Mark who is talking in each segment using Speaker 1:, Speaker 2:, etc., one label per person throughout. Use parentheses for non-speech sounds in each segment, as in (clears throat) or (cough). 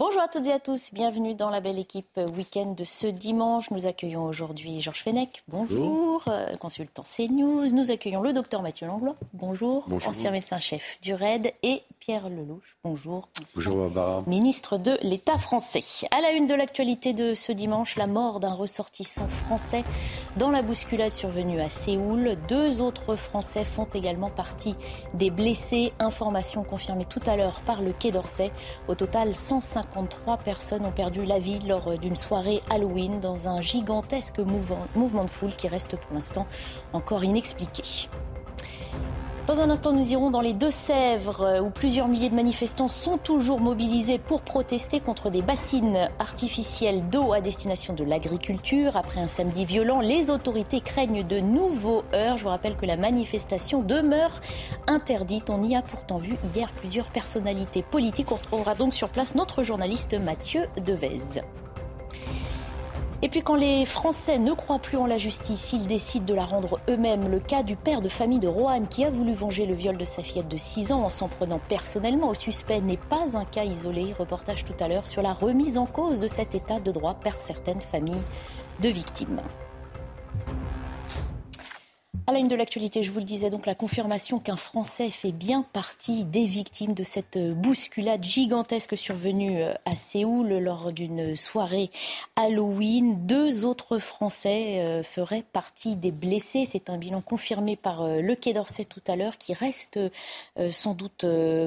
Speaker 1: Bonjour à toutes et à tous, bienvenue dans la belle équipe week-end de ce dimanche. Nous accueillons aujourd'hui Georges Fenech, bonjour, euh, consultant CNews. Nous accueillons le docteur Mathieu Langlois, bonjour, ancien médecin-chef du RAID, et Pierre Lelouch, bonjour.
Speaker 2: Bonjour Barbara.
Speaker 1: Ministre de l'État français. À la une de l'actualité de ce dimanche, la mort d'un ressortissant français dans la bousculade survenue à Séoul. Deux autres Français font également partie des blessés. Information confirmée tout à l'heure par le Quai d'Orsay. Au total, 150 53 personnes ont perdu la vie lors d'une soirée Halloween dans un gigantesque mouvement de foule qui reste pour l'instant encore inexpliqué. Dans un instant, nous irons dans les Deux-Sèvres, où plusieurs milliers de manifestants sont toujours mobilisés pour protester contre des bassines artificielles d'eau à destination de l'agriculture. Après un samedi violent, les autorités craignent de nouveaux heurts. Je vous rappelle que la manifestation demeure interdite. On y a pourtant vu hier plusieurs personnalités politiques. On retrouvera donc sur place notre journaliste Mathieu Devez. Et puis quand les Français ne croient plus en la justice, ils décident de la rendre eux-mêmes. Le cas du père de famille de Roanne qui a voulu venger le viol de sa fillette de 6 ans en s'en prenant personnellement au suspect n'est pas un cas isolé. Reportage tout à l'heure sur la remise en cause de cet état de droit par certaines familles de victimes. À la une de l'actualité, je vous le disais donc, la confirmation qu'un Français fait bien partie des victimes de cette bousculade gigantesque survenue euh, à Séoul lors d'une soirée Halloween. Deux autres Français euh, feraient partie des blessés. C'est un bilan confirmé par euh, le Quai d'Orsay tout à l'heure qui reste sans doute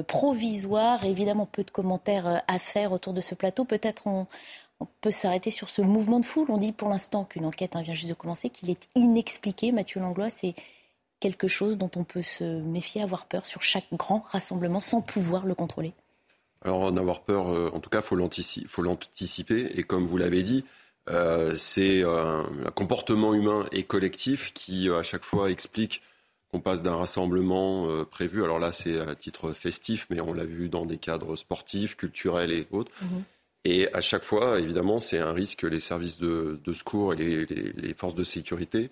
Speaker 1: provisoire. Évidemment, peu de commentaires à faire autour de ce plateau. Peut-être on, on peut s'arrêter sur ce mouvement de foule. On dit pour l'instant qu'une enquête vient juste de commencer, qu'il est inexpliqué. Mathieu Langlois, c'est quelque chose dont on peut se méfier, avoir peur sur chaque grand rassemblement sans pouvoir le contrôler
Speaker 2: Alors en avoir peur, euh, en tout cas, il faut l'anticiper. Et comme vous l'avez dit, euh, c'est euh, un comportement humain et collectif qui, à chaque fois, explique qu'on passe d'un rassemblement prévu. Alors là, c'est à titre festif, mais on l'a vu dans des cadres sportifs, culturels et autres. Mhm. Et à chaque fois, évidemment, c'est un risque que les services de, secours et les, forces de sécurité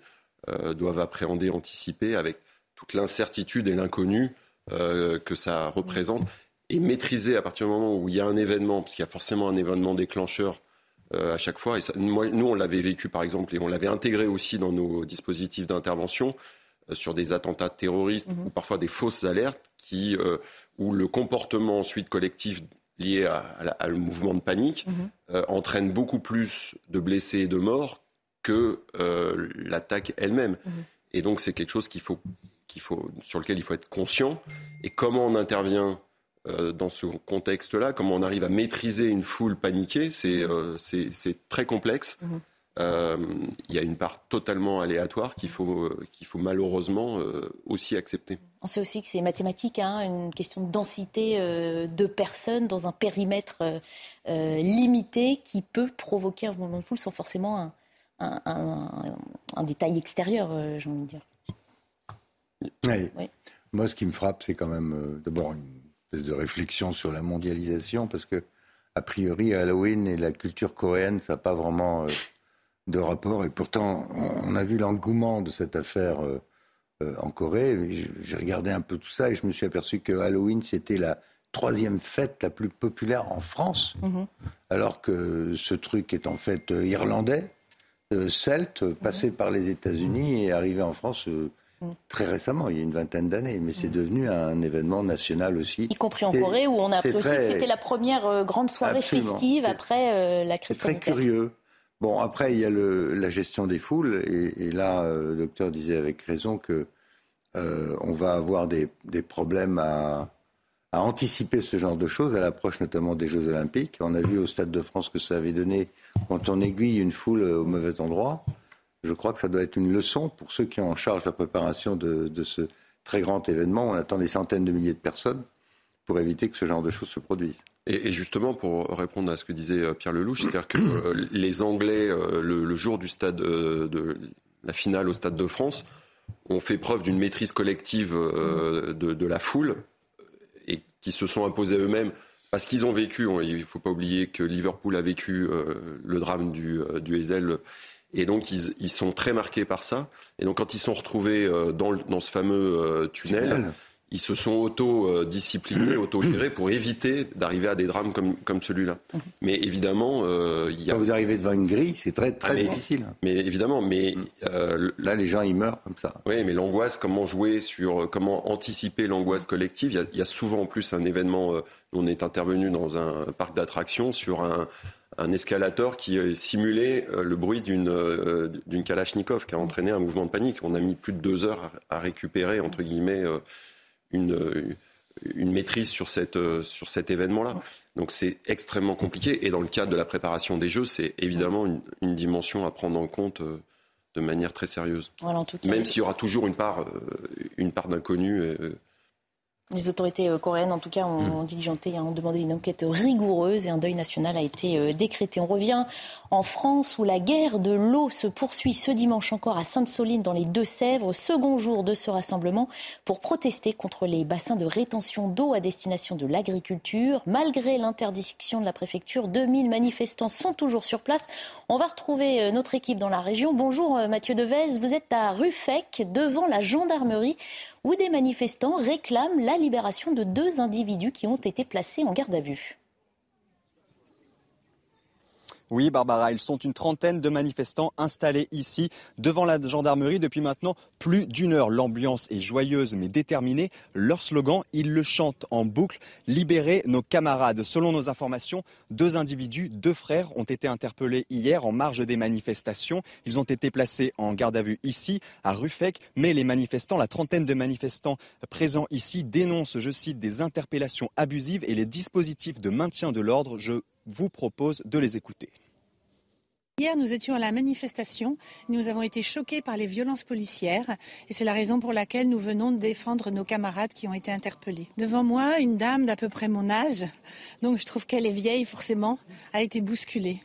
Speaker 2: euh, doivent appréhender, anticiper avec toute l'incertitude et l'inconnu euh, que ça représente et maîtriser à partir du moment où il y a un événement, parce qu'il y a forcément un événement déclencheur euh, à chaque fois. Et nous, on l'avait vécu par exemple et on l'avait intégré aussi dans nos dispositifs d'intervention sur des attentats terroristes mmh ou parfois des fausses alertes qui, où le comportement ensuite collectif lié à, le mouvement de panique mhm. euh, entraîne beaucoup plus de blessés et de morts que euh, l'attaque elle-même. Mhm. Et donc c'est quelque chose qu'il faut, qu'il faut, sur lequel il faut être conscient. Et comment on intervient euh, dans ce contexte-là, comment on arrive à maîtriser une foule paniquée, c'est, mhm. c'est, très complexe. Euh, il y a une part totalement aléatoire qu'il faut, qu'il faut malheureusement euh, aussi accepter.
Speaker 1: On sait aussi que c'est mathématique, hein, une question de densité euh, de personnes dans un périmètre limité qui peut provoquer un mouvement de foule sans forcément un, un, détail extérieur, j'ai envie de dire.
Speaker 3: Oui. Moi, ce qui me frappe, c'est quand même d'abord une espèce de réflexion sur la mondialisation, parce que, a priori, Halloween et la culture coréenne, ça n'a pas vraiment de rapport. Et pourtant, on a vu l'engouement de cette affaire euh, euh, en Corée. J'ai regardé un peu tout ça et je me suis aperçu que Halloween, c'était la troisième fête la plus populaire en France, mhm. alors que ce truc est en fait euh, irlandais, celte, passé par les États-Unis et arrivé en France mhm. très récemment, il y a une vingtaine d'années, mais c'est mhm. devenu un événement national aussi.
Speaker 1: Y compris en Corée, où on a appris aussi que c'était la première grande soirée festive après la crise
Speaker 3: sanitaire. C'est très curieux. Bon, après, il y a la gestion des foules, et, là, euh, le docteur disait avec raison que euh, on va avoir des, problèmes à, anticiper ce genre de choses, à l'approche notamment des Jeux Olympiques. On a vu au Stade de France que ça avait donné quand on aiguille une foule au mauvais endroit. Je crois que ça doit être une leçon pour ceux qui ont en charge la préparation de, ce très grand événement. On attend des centaines de milliers de personnes. Pour éviter que ce genre de choses se produisent.
Speaker 2: Et, justement, pour répondre à ce que disait euh, Pierre Lelouch, c'est-à-dire que euh, les Anglais, euh, le, jour du stade de la finale au Stade de France, ont fait preuve d'une maîtrise collective de, la foule et qui se sont imposés eux-mêmes parce qu'ils ont vécu. Il ne faut pas oublier que Liverpool a vécu le drame du, du Hazel. Et donc, ils, sont très marqués par ça. Et donc, quand ils sont retrouvés dans, dans ce fameux tunnel ils se sont auto-disciplinés, (coughs) auto-gérés pour éviter d'arriver à des drames comme, comme celui-là. Mais évidemment, euh, il y a...
Speaker 3: Quand vous arrivez devant une grille, c'est très, très ah, difficile.
Speaker 2: Mais évidemment, mais...
Speaker 3: Euh, Là, les gens, ils meurent comme ça.
Speaker 2: Oui, mais l'angoisse, comment jouer sur... Comment anticiper l'angoisse collective? Il y, a, souvent en plus un événement... Euh, on est intervenu dans un parc d'attractions sur un, un escalator qui simulait le bruit d'une d'une Kalachnikov qui a entraîné un mouvement de panique. On a mis plus de deux heures à, récupérer, entre guillemets, une, une maîtrise sur, cette, sur cet événement-là. Donc c'est extrêmement compliqué. Et dans le cadre de la préparation des Jeux, c'est évidemment une, une, dimension à prendre en compte euh, de manière très sérieuse. Même s'il y aura toujours une part, euh, une part d'inconnu.
Speaker 1: Les autorités euh, coréennes, en tout cas, ont, hmm. diligenté, ont demandé une enquête rigoureuse et un deuil national a été euh, décrété. On revient en France où la guerre de l'eau se poursuit ce dimanche encore à Sainte-Soline dans les Deux-Sèvres, second jour de ce rassemblement pour protester contre les bassins de rétention d'eau à destination de l'agriculture. Malgré l'interdiction de la préfecture, 2000 manifestants sont toujours sur place. On va retrouver euh, notre équipe dans la région. Bonjour Mathieu Devez, vous êtes à Ruffec devant la gendarmerie où des manifestants réclament la libération de deux individus qui ont été placés en garde à vue.
Speaker 4: Oui, Barbara, ils sont une trentaine de manifestants installés ici devant la gendarmerie depuis maintenant plus d'une heure. L'ambiance est joyeuse mais déterminée. Leur slogan, ils le chantent en boucle Libérer nos camarades. Selon nos informations, deux individus, deux frères, ont été interpellés hier en marge des manifestations. Ils ont été placés en garde à vue ici, à Ruffec, mais les manifestants, la trentaine de manifestants présents ici, dénoncent, je cite, des interpellations abusives et les dispositifs de maintien de l'ordre. Je vous propose de les écouter.
Speaker 5: Hier, nous étions à la manifestation. Nous avons été choqués par les violences policières et c'est la raison pour laquelle nous venons de défendre nos camarades qui ont été interpellés. Devant moi, une dame d'à peu près mon âge, donc je trouve qu'elle est vieille forcément, a été bousculée.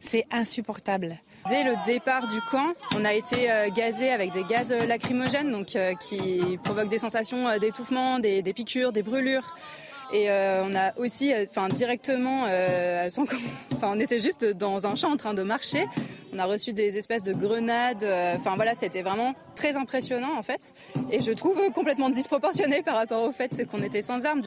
Speaker 5: C'est insupportable.
Speaker 6: Dès le départ du camp, on a été euh, gazé avec des gaz lacrymogènes donc, euh, qui provoquent des sensations euh, d'étouffement, des piqûres, des brûlures. Et euh, on a aussi, euh, enfin directement, euh, (laughs) enfin on était juste dans un champ en train de marcher. On a reçu des espèces de grenades. Enfin voilà, c'était vraiment très impressionnant en fait. Et je trouve complètement disproportionné par rapport au fait qu'on était sans armes.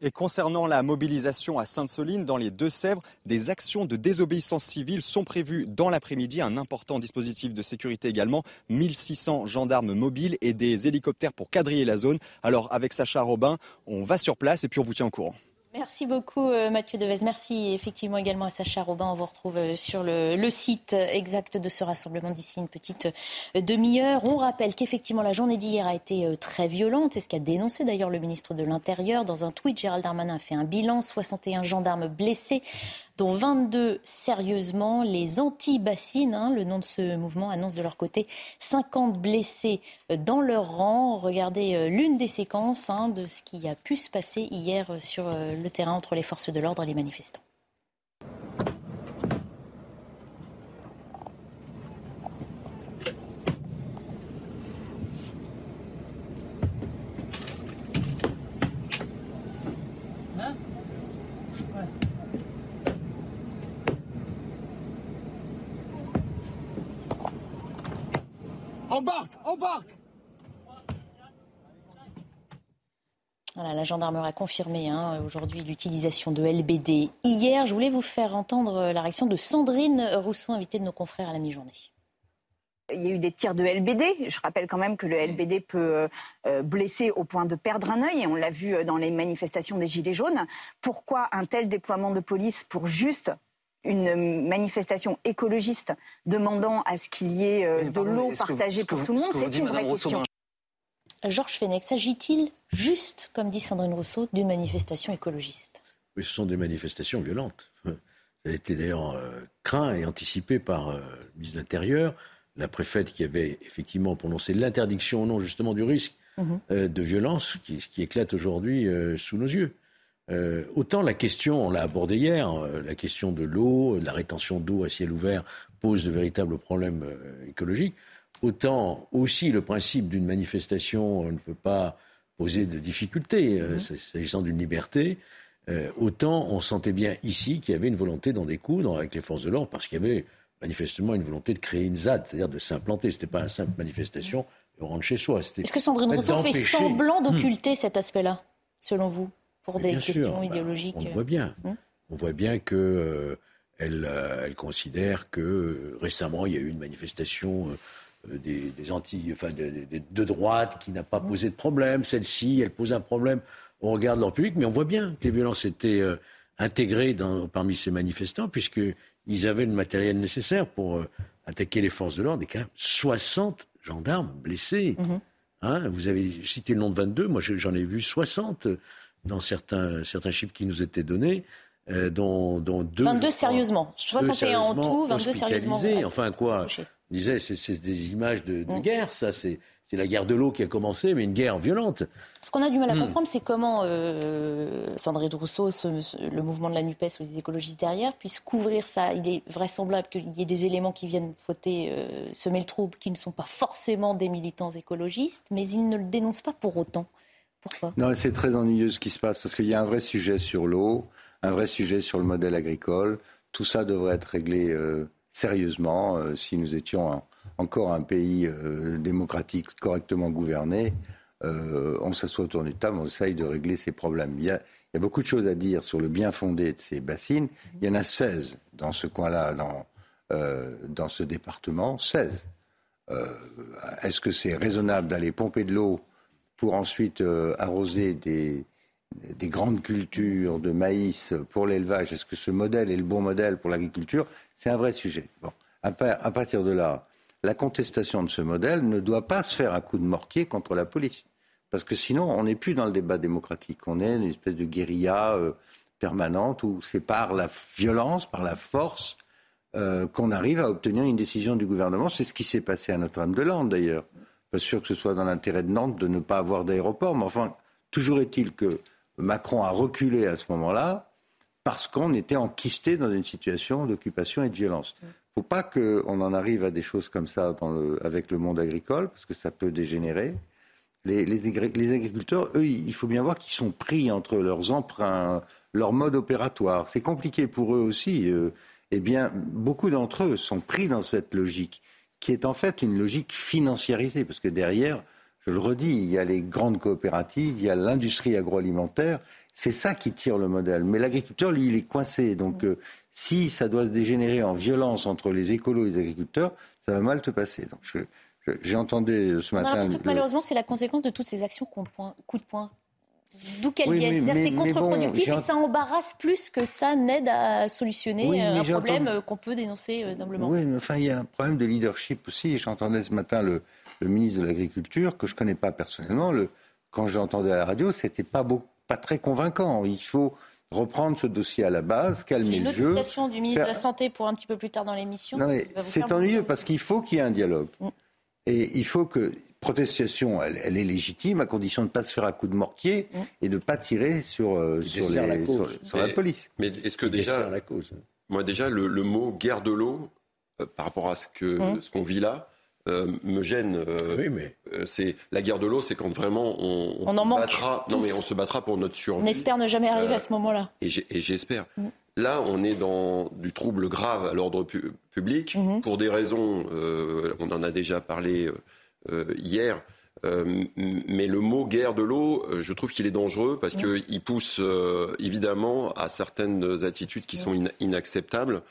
Speaker 4: Et concernant la mobilisation à Sainte-Soline, dans les Deux-Sèvres, des actions de désobéissance civile sont prévues dans l'après-midi. Un important dispositif de sécurité également. 1600 gendarmes mobiles et des hélicoptères pour quadriller la zone. Alors, avec Sacha Robin, on va sur place et puis on vous tient au courant.
Speaker 1: Merci beaucoup euh, Mathieu Devez. Merci effectivement également à Sacha Robin. On vous retrouve euh, sur le, site exact de ce rassemblement d'ici une petite euh, demi-heure. On rappelle qu'effectivement la journée d'hier a été très violente. C'est ce qu'a dénoncé d'ailleurs le ministre de l'Intérieur. Dans un tweet, Gérald Darmanin a fait un bilan. 61 gendarmes blessés dont 22 sérieusement. Les anti-bassines, hein, le nom de ce mouvement, annonce de leur côté 50 blessés euh, dans leur rang. Regardez euh, l'une des séquences hein, de ce qui a pu se passer hier euh, sur le terrain entre les forces de l'ordre et les manifestants.
Speaker 7: Embarque Embarque
Speaker 1: Voilà, la gendarmerie a confirmé hein, aujourd'hui l'utilisation de LBD. Hier, je voulais vous faire entendre la réaction de Sandrine Rousseau, invitée de nos confrères à la mi-journée.
Speaker 8: Il y a eu des tirs de LBD. Je rappelle quand même que le LBD peut euh, blesser au point de perdre un œil, et on l'a vu euh, dans les manifestations des Gilets jaunes. Pourquoi un tel déploiement de police pour juste une manifestation écologiste demandant à ce qu'il y ait euh, de l'eau partagée pour tout le monde, c'est une vraie question.
Speaker 1: Georges Fenech, s'agit-il juste, comme dit Sandrine Rousseau, d'une manifestation écologiste?
Speaker 9: Oui, ce sont des manifestations violentes. (laughs) Ça a été d'ailleurs euh, craint et anticipé par euh, le ministre de l'Intérieur, la préfète qui avait effectivement prononcé l'interdiction au nom justement du risque mhm. de violence qui, qui éclate aujourd'hui sous nos yeux. Autant la question, on l'a abordé hier, la question de l'eau, de la rétention d'eau à ciel ouvert pose de véritables problèmes écologiques. Autant aussi le principe d'une manifestation ne peut pas poser de difficultés mhm. s'agissant d'une liberté. Euh, autant on sentait bien ici qu'il y avait une volonté d'en découdre avec les forces de l'ordre, parce qu'il y avait manifestement une volonté de créer une ZAD, c'est-à-dire de s'implanter. Ce n'était pas une simple manifestation de rentrer chez soi.
Speaker 1: Est-ce que Sandrine Rousseau fait semblant hmm. d'occulter cet aspect-là, selon vous, pour des questions bah, idéologiques
Speaker 9: On voit bien. Hmm. On voit bien que. Euh, elle, euh, elle, considère que récemment, il y a eu une manifestation des, anti, enfin, de, de droite qui n'a pas hmm. posé de problème. Celle-ci, elle pose un problème on regarde leur public, mais on voit bien que les violences étaient euh, intégrées parmi ces manifestants, puisqu'ils avaient le matériel nécessaire pour euh, attaquer les forces de l'ordre. Et quand même 60 gendarmes blessés. Mhm. Hein, vous avez cité le nom de 22, moi j'en ai vu 60 dans certains, certains chiffres qui nous étaient donnés. Euh, dont, dont deux,
Speaker 1: 22 sérieusement. 61 en tout, 22 sérieusement.
Speaker 9: Enfin quoi, je disais, c'est des images de, mm. guerre, ça. C'est c'est la guerre de l'eau qui a commencé, mais une guerre violente.
Speaker 1: Ce qu'on a du mal à hmm. comprendre, c'est comment euh, Sandrine Rousseau, le mouvement de la NUPES ou les écologistes derrière, puissent couvrir ça. Il est vraisemblable qu'il y ait des éléments qui viennent fauter, euh, semer le trouble, qui ne sont pas forcément des militants écologistes, mais ils ne le dénoncent pas pour autant. Pourquoi?
Speaker 3: Non, c'est très ennuyeux ce qui se passe, parce qu'il y a un vrai sujet sur l'eau, un vrai sujet sur le modèle agricole. Tout ça devrait être réglé euh, sérieusement euh, si nous étions encore un pays euh, démocratique correctement gouverné, on s'assoit autour d'une table, on essaye de régler ces problèmes. Il y, a, beaucoup de choses à dire sur le bien fondé de ces bassines. Il y en a 16 dans ce coin-là, dans, dans ce département, 16. Est-ce que c'est raisonnable d'aller pomper de l'eau pour ensuite arroser des, des grandes cultures de maïs pour l'élevage Est-ce que ce modèle est le bon modèle pour l'agriculture? C'est un vrai sujet. Bon. À, partir de là, la contestation de ce modèle ne doit pas se faire à coup de mortier contre la police. Parce que sinon, on n'est plus dans le débat démocratique. On est une espèce de guérilla euh, permanente où c'est par la violence, par la force, euh, qu'on arrive à obtenir une décision du gouvernement. C'est ce qui s'est passé à Notre-Dame-de-Lande, d'ailleurs. Pas sûr que ce soit dans l'intérêt de Nantes de ne pas avoir d'aéroport, mais enfin, toujours est-il que Macron a reculé à ce moment-là parce qu'on était enquisté dans une situation d'occupation et de violence ne faut pas qu'on en arrive à des choses comme ça avec le monde agricole, parce que ça peut dégénérer. Les, agriculteurs, eux, il faut bien voir qu'ils sont pris entre leurs emprunts, leur mode opératoire. C'est compliqué pour eux aussi. Eh bien, beaucoup d'entre eux sont pris dans cette logique, qui est en fait une logique financiarisée, parce que derrière, je le redis, il y a les grandes coopératives, il y a l'industrie agroalimentaire, c'est ça qui tire le modèle. Mais l'agriculteur, lui, il est coincé. Donc, euh, si ça doit se dégénérer en violence entre les écolos et les agriculteurs, ça va mal te passer. Donc, j'ai entendu ce matin.
Speaker 1: malheureusement, c'est la conséquence de toutes ces actions coup de poing. D'où qu'elles viennent. C'est contre-productif et ça embarrasse plus que ça n'aide à solutionner euh, un problème euh, qu'on peut dénoncer humblement.
Speaker 3: Oui, mais enfin, il y a un problème de leadership aussi. J'entendais ce matin le, ministre de l'Agriculture, que je ne connais pas personnellement. Le, quand j'entendais à la radio, c'était pas, pas très convaincant. Il faut reprendre ce dossier à la base, calmer le jeu.
Speaker 1: Une citation du ministre de la Santé pour un petit peu plus tard dans l'émission.
Speaker 3: C'est ennuyeux parce qu'il faut qu'il y ait un dialogue. Mm. Et il faut que protestation, elle, elle, est légitime à condition de ne pas se faire à coup de mortier mm. et de ne pas tirer sur, euh, sur, la, sur, la, police.
Speaker 2: Mais est-ce que déjà, la cause. moi déjà, le, mot guerre de l'eau, euh, par rapport à ce mm. qu'on vit là, euh, me gêne. Euh, oui, mais... Euh, c'est la guerre de l'eau, c'est quand vraiment on,
Speaker 1: on, en
Speaker 2: battra. Non, mais on se battra pour notre survie.
Speaker 1: On espère ne jamais arriver à ce moment-là.
Speaker 2: Et j'espère. Mm. Là, on est dans du trouble grave à l'ordre public mm-hmm. pour des raisons. on en a déjà parlé hier. mais le mot guerre de l'eau, je trouve qu'il est dangereux parce qu'il pousse évidemment à certaines attitudes qui sont inacceptables.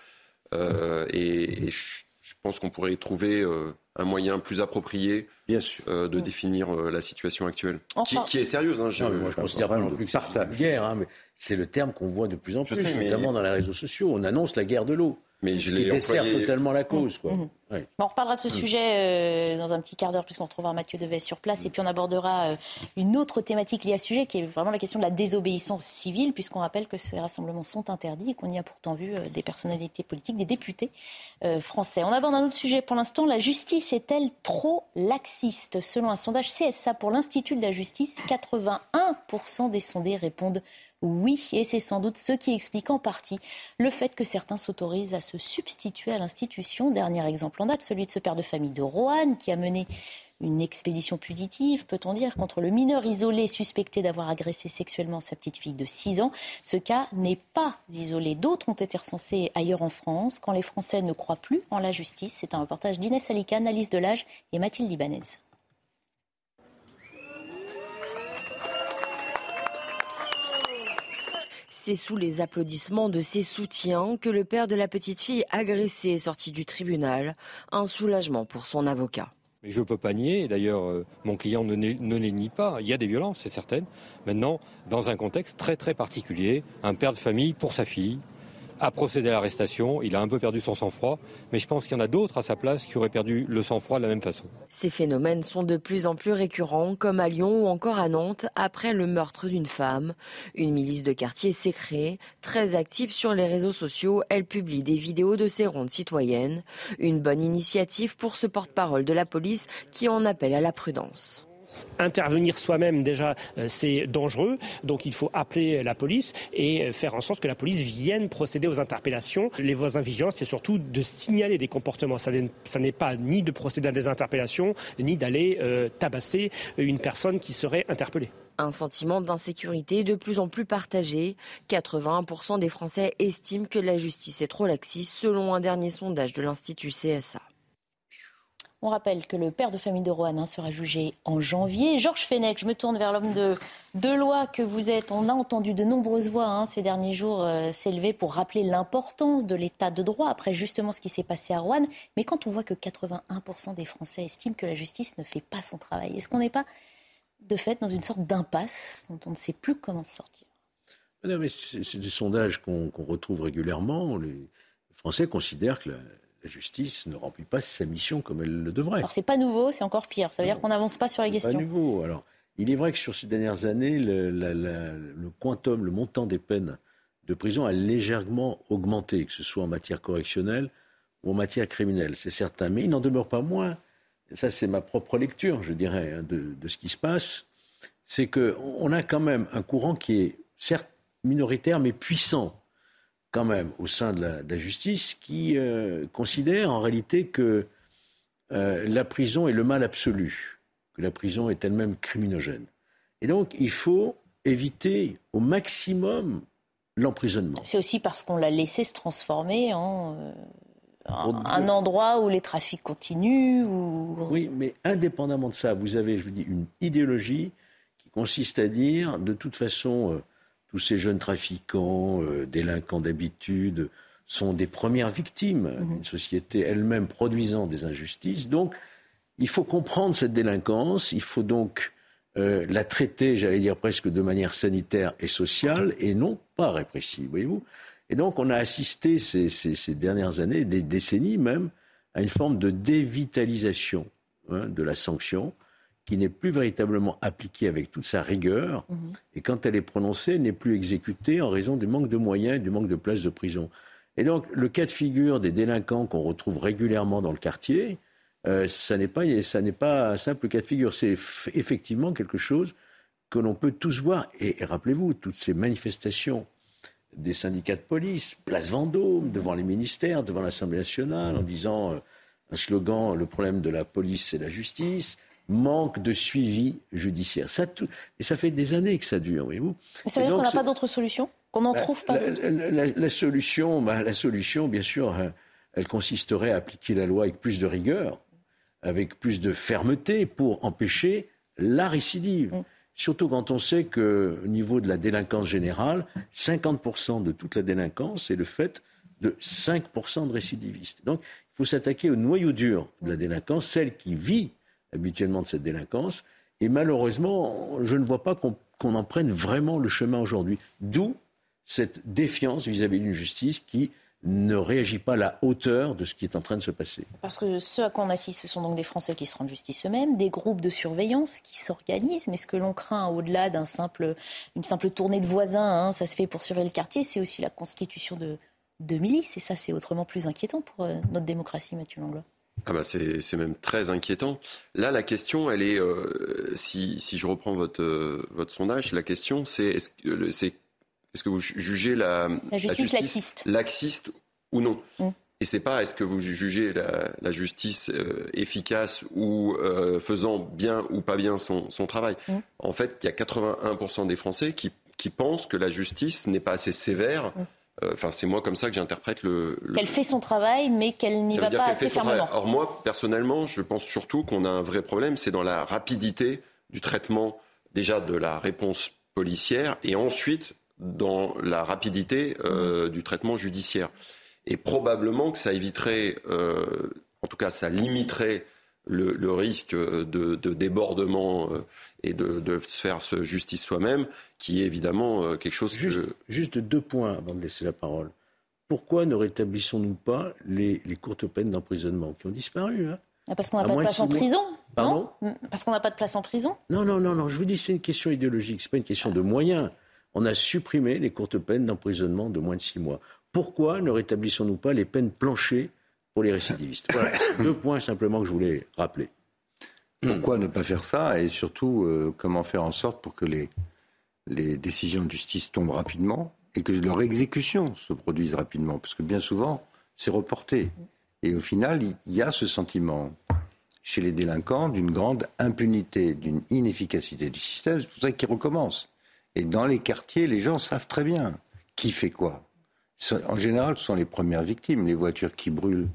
Speaker 2: et, je, pense qu'on pourrait trouver un moyen plus approprié Bien sûr. Euh, de définir euh, la situation actuelle, qui, est sérieuse. Hein,
Speaker 9: je, ne considère pas non plus que c'est une guerre, hein, mais c'est le terme qu'on voit de plus en plus, notamment dans les réseaux sociaux. On annonce la guerre de l'eau, mais je qui dessert totalement la cause. Quoi. Mmh.
Speaker 1: on reparlera de ce sujet euh, dans un petit quart d'heure, puisqu'on retrouvera Mathieu Deves sur place. Et puis on abordera euh, une autre thématique liée à ce sujet, qui est vraiment la question de la désobéissance civile, puisqu'on rappelle que ces rassemblements sont interdits et qu'on y a pourtant vu euh, des personnalités politiques, des députés français. On aborde un autre sujet pour l'instant. La justice est-elle trop laxiste? Selon un sondage CSA pour l'Institut de la justice, 81% des sondés répondent oui, et c'est sans doute ce qui explique en partie le fait que certains s'autorisent à se substituer à l'institution. Dernier exemple en date, celui de ce père de famille de Roanne qui a mené une expédition punitive, peut-on dire, contre le mineur isolé suspecté d'avoir agressé sexuellement sa petite fille de 6 ans. Ce cas n'est pas isolé. D'autres ont été recensés ailleurs en France. Quand les Français ne croient plus en la justice, c'est un reportage d'Inès Alicane, Alice Delage et Mathilde Ibanez.
Speaker 10: C'est sous les applaudissements de ses soutiens que le père de la petite fille agressée est sorti du tribunal. Un soulagement pour son avocat.
Speaker 11: Je ne peux pas nier, d'ailleurs euh, mon client ne, ne, les nie pas, il y a des violences, c'est certain. Maintenant, dans un contexte très très particulier, un père de famille pour sa fille, a procédé à l'arrestation. Il a un peu perdu son sang-froid, mais je pense qu'il y en a d'autres à sa place qui auraient perdu le sang-froid de la même façon.
Speaker 10: Ces phénomènes sont de plus en plus récurrents, comme à Lyon ou encore à Nantes, après le meurtre d'une femme. Une milice de quartier s'est créée, très active sur les réseaux sociaux. Elle publie des vidéos de ses rondes citoyennes. Une bonne initiative pour ce porte-parole de la police qui en appelle à la prudence.
Speaker 12: Intervenir soi-même, déjà, euh, c'est dangereux. Donc il faut appeler la police et euh, faire en sorte que la police vienne procéder aux interpellations. Les voisins vigilants, c'est surtout de signaler des comportements. Ça n'est pas ni de procéder à des interpellations, ni d'aller euh, tabasser une personne qui serait interpellée.
Speaker 10: Un sentiment d'insécurité de plus en plus partagé. 81% des Français estiment que la justice est trop laxiste, selon un dernier sondage de l'Institut CSA.
Speaker 1: On rappelle que le père de famille de Roanne hein, sera jugé en janvier. Georges Fenech, je me tourne vers l'homme de, loi que vous êtes. On a entendu de nombreuses voix hein, ces derniers jours euh, s'élever pour rappeler l'importance de l'état de droit après justement ce qui s'est passé à Roanne. Mais quand on voit que 81% des Français estiment que la justice ne fait pas son travail, est-ce qu'on n'est pas de fait dans une sorte d'impasse dont on ne sait plus comment se sortir?
Speaker 9: Non, mais c'est des sondages qu'on retrouve régulièrement. Les Français considèrent que la justice ne remplit pas sa mission comme elle le devrait.
Speaker 1: Alors c'est pas nouveau, c'est encore pire. Ça veut dire qu'on n'avance pas sur la question.
Speaker 9: Pas nouveau. Alors il est vrai que sur ces dernières années, le, le, quantum, le montant des peines de prison a légèrement augmenté, que ce soit en matière correctionnelle ou en matière criminelle, c'est certain. Mais il n'en demeure pas moins, et ça c'est ma propre lecture, je dirais, hein, de, de, ce qui se passe, c'est qu'on a quand même un courant qui est certes minoritaire mais puissant quand même au sein de la, justice qui euh, considère en réalité que euh, la prison est le mal absolu, que la prison est elle-même criminogène. Et donc il faut éviter au maximum l'emprisonnement.
Speaker 1: C'est aussi parce qu'on l'a laissé se transformer en euh, un, endroit où les trafics continuent.
Speaker 9: Oui, mais indépendamment de ça, vous avez, je vous dis, une idéologie qui consiste à dire, de toute façon, tous ces jeunes trafiquants, euh, délinquants d'habitude, sont des premières victimes d'une mhm. société elle-même produisant des injustices. Donc, il faut comprendre cette délinquance, il faut donc euh, la traiter, j'allais dire presque de manière sanitaire et sociale, et non pas répressive, voyez-vous. Et donc, on a assisté ces, ces, dernières années, des décennies même, à une forme de dévitalisation hein, de la sanction qui n'est plus véritablement appliquée avec toute sa rigueur, mhm. et quand elle est prononcée, n'est plus exécutée en raison du manque de moyens et du manque de places de prison. Et donc, le cas de figure des délinquants qu'on retrouve régulièrement dans le quartier, euh, ça n'est pas, pas un simple cas de figure, c'est effectivement quelque chose que l'on peut tous voir. Et, rappelez-vous, toutes ces manifestations des syndicats de police, place Vendôme, devant les ministères, devant l'Assemblée nationale, en disant euh, un slogan, le problème de la police, c'est la justice manque de suivi judiciaire. Ça, et ça fait des années que ça dure, voyez-vous.
Speaker 1: Ça veut dire qu'on n'a pas d'autre solution Qu'on n'en bah, trouve pas d'autre
Speaker 9: la, solution, bah, la solution, bien sûr, hein, elle consisterait à appliquer la loi avec plus de rigueur, avec plus de fermeté pour empêcher la récidive. Mm. Surtout quand on sait qu'au niveau de la délinquance générale, 50% de toute la délinquance est le fait de 5% de récidivistes. Donc, il faut s'attaquer au noyau dur de la délinquance, celle qui vit habituellement de cette délinquance. Et malheureusement, je ne vois pas qu'on en prenne vraiment le chemin aujourd'hui. D'où cette défiance vis-à-vis d'une justice qui ne réagit pas à la hauteur de ce qui est en train de se passer.
Speaker 1: Parce que ce à quoi on assiste, ce sont donc des Français qui se rendent justice eux-mêmes, des groupes de surveillance qui s'organisent, mais ce que l'on craint au-delà d'une simple, simple tournée de voisins, hein, ça se fait pour surveiller le quartier, c'est aussi la constitution de, de milices, et ça c'est autrement plus inquiétant pour euh, notre démocratie, Mathieu Langlois.
Speaker 2: Ah bah c'est même très inquiétant. Là, la question, elle est, euh, si, si, je reprends votre, euh, votre sondage, la question c'est est-ce que, est, est-ce que vous jugez la,
Speaker 1: la, justice, laxiste.
Speaker 2: laxiste. ou non mm. Et c'est pas est-ce que vous jugez la, la justice euh, efficace ou faisant bien ou pas bien son, son travail. Mm. En fait, il y a 81% des Français qui, qui, pensent que la justice n'est pas assez sévère. Mm. Euh, enfin, c'est moi comme ça que j'interprète le.
Speaker 1: Qu'elle fait son travail, mais qu'elle n'y va pas assez fermement.
Speaker 2: Or moi, personnellement, je pense surtout qu'on a un vrai problème, c'est dans la rapidité du traitement déjà de la réponse policière et ensuite dans la rapidité euh, du traitement judiciaire. Et probablement que ça éviterait, euh, en tout cas ça limiterait le, risque de, débordement euh, et de, se faire justice soi-même, qui est évidemment quelque chose
Speaker 9: juste,
Speaker 2: que...
Speaker 9: Juste deux points avant de laisser la parole. Pourquoi ne rétablissons-nous pas les, courtes peines d'emprisonnement qui ont disparu hein?
Speaker 1: Ah, parce qu'on n'a pas de place en prison
Speaker 9: Pardon?
Speaker 1: Non Parce qu'on n'a pas de place en prison
Speaker 9: Non, non, non, non. Je vous dis, c'est une question idéologique. C'est pas une question de moyens on a supprimé les courtes peines d'emprisonnement de moins de six mois. Pourquoi ne rétablissons-nous pas les peines planchées pour les récidivistes? (laughs) Deux points simplement que je voulais rappeler.
Speaker 3: Pourquoi ne pas faire ça et surtout euh, comment faire en sorte pour que les, les décisions de justice tombent rapidement et que leur exécution se produise rapidement? Parce que bien souvent, c'est reporté. Et au final, il y a ce sentiment chez les délinquants d'une grande impunité, d'une inefficacité du système. C'est pour ça qu'ils recommencent. Et dans les quartiers, les gens savent très bien qui fait quoi. En général, ce sont les premières victimes, les voitures qui brûlent.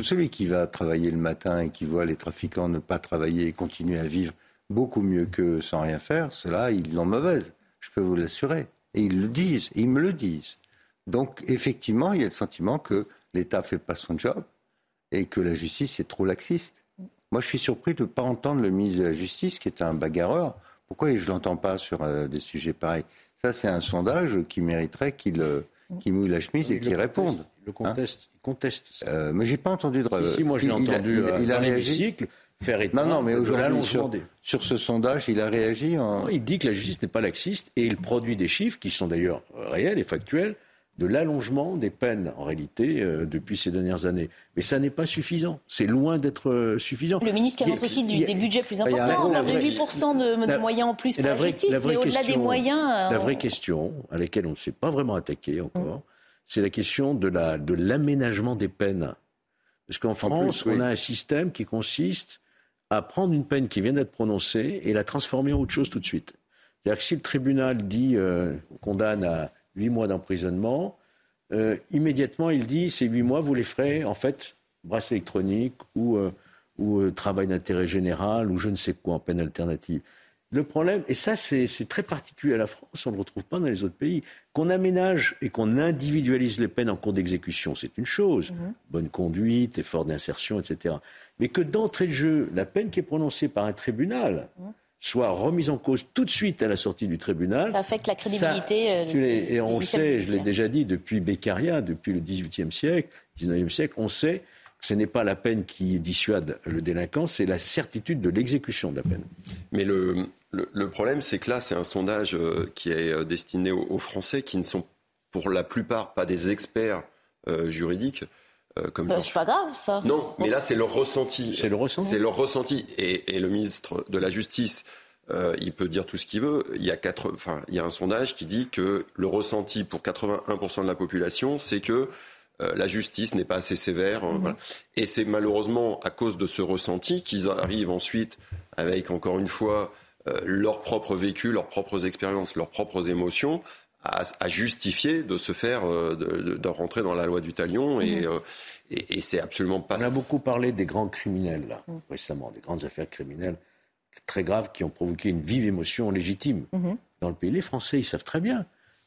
Speaker 3: Celui qui va travailler le matin et qui voit les trafiquants ne pas travailler et continuer à vivre beaucoup mieux que sans rien faire, cela, ils l'ont mauvaise. Je peux vous l'assurer. Et ils le disent, ils me le disent. Donc, effectivement, il y a le sentiment que l'État ne fait pas son job et que la justice est trop laxiste. Moi, je suis surpris de ne pas entendre le ministre de la Justice, qui est un bagarreur, pourquoi je ne l'entends pas sur euh, des sujets pareils? Ça, c'est un sondage qui mériterait qu'il euh, mouille la chemise et qu'il réponde.
Speaker 9: Le hein conteste. il conteste ça.
Speaker 3: Euh, mais j'ai pas entendu de.
Speaker 9: Si, moi, je l'ai entendu il, a, réagi. Faire
Speaker 3: non, non, mais aujourd'hui, sur, sur, ce sondage, il a réagi en...
Speaker 9: il dit que la justice n'est pas laxiste et il produit des chiffres qui sont d'ailleurs réels et factuels de l'allongement des peines, en réalité, euh, depuis ces dernières années. Mais ça n'est pas suffisant. C'est loin d'être euh, suffisant.
Speaker 1: Le ministre qui annonce aussi des budgets plus importants, de 8% de, moyens en plus pour la, justice, mais au-delà des moyens...
Speaker 9: La vraie question, à laquelle on ne s'est pas vraiment attaqué encore, mm. c'est la question de l'aménagement des peines. Parce qu'en France, on a un système qui consiste à prendre une peine qui vient d'être prononcée et la transformer en autre chose tout de suite. C'est-à-dire que si le tribunal dit, euh, condamne à huit mois d'emprisonnement. Euh, immédiatement, il dit ces huit mois, vous les ferez en fait bracelet électronique ou, euh, ou euh, travail d'intérêt général ou je ne sais quoi en peine alternative. Le problème, et ça c'est très particulier à la France, on ne le retrouve pas dans les autres pays, qu'on aménage et qu'on individualise les peines en cours d'exécution, c'est une chose, mhm. bonne conduite, effort d'insertion, etc. Mais que d'entrée de jeu, la peine qui est prononcée par un tribunal, mhm soit remise en cause tout de suite à la sortie du tribunal.
Speaker 1: Ça affecte la crédibilité.
Speaker 9: Euh, et on sait, je l'ai déjà dit, depuis Beccaria, depuis le XVIIIe siècle, XIXe siècle, on sait que ce n'est pas la peine qui dissuade le délinquant, c'est la certitude de l'exécution de la peine.
Speaker 2: Mais le, le, problème, c'est que là, c'est un sondage euh, qui est euh, destiné aux, Français qui ne sont pour la plupart pas des experts juridiques.
Speaker 1: Euh, bah, c'est pas grave, ça.
Speaker 2: Non, mais là, c'est leur ressenti.
Speaker 9: C'est le ressenti.
Speaker 2: C'est leur ressenti. Et, le ministre de la Justice, euh, il peut dire tout ce qu'il veut. Il y, a quatre, enfin, il y a un sondage qui dit que le ressenti pour 81% de la population, c'est que euh, la justice n'est pas assez sévère. Mhm. Et c'est malheureusement à cause de ce ressenti qu'ils arrivent ensuite avec, encore une fois, leur propre vécu, leurs propres expériences, leurs propres émotions, à, justifier de se faire, euh, de, rentrer dans la loi du talion. Et, mmh. euh, et, c'est absolument pas.
Speaker 9: On a beaucoup parlé des grands criminels, là, mmh. récemment, des grandes affaires criminelles très graves qui ont provoqué une vive émotion légitime mmh. dans le pays. Les Français, ils savent très bien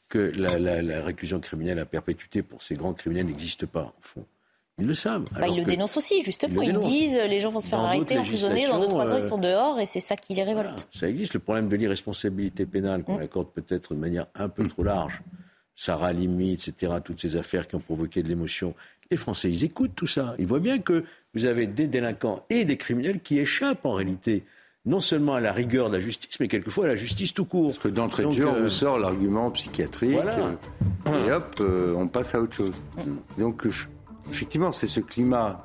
Speaker 9: que la, la réclusion criminelle à perpétuité pour ces grands criminels n'existe pas, au fond. Ils le savent.
Speaker 1: Bah, ils le dénoncent aussi, justement. Ils, disent les gens vont se faire arrêter, emprisonner, dans deux, trois ans, ils sont dehors, et c'est ça qui les révolte.
Speaker 9: Ça existe. Le problème de l'irresponsabilité pénale, qu'on mm. accorde peut-être de manière un peu trop large Sarah Limi, etc., toutes ces affaires qui ont provoqué de l'émotion. Les Français, ils écoutent tout ça. Ils voient bien que vous avez des délinquants et des criminels qui échappent en réalité non seulement à la rigueur de la justice, mais quelquefois à la justice tout court.
Speaker 3: Parce que d'entrée de jeu, on euh, sort l'argument psychiatrique, euh, et hop, euh, on passe à autre chose. Donc, effectivement, c'est ce climat.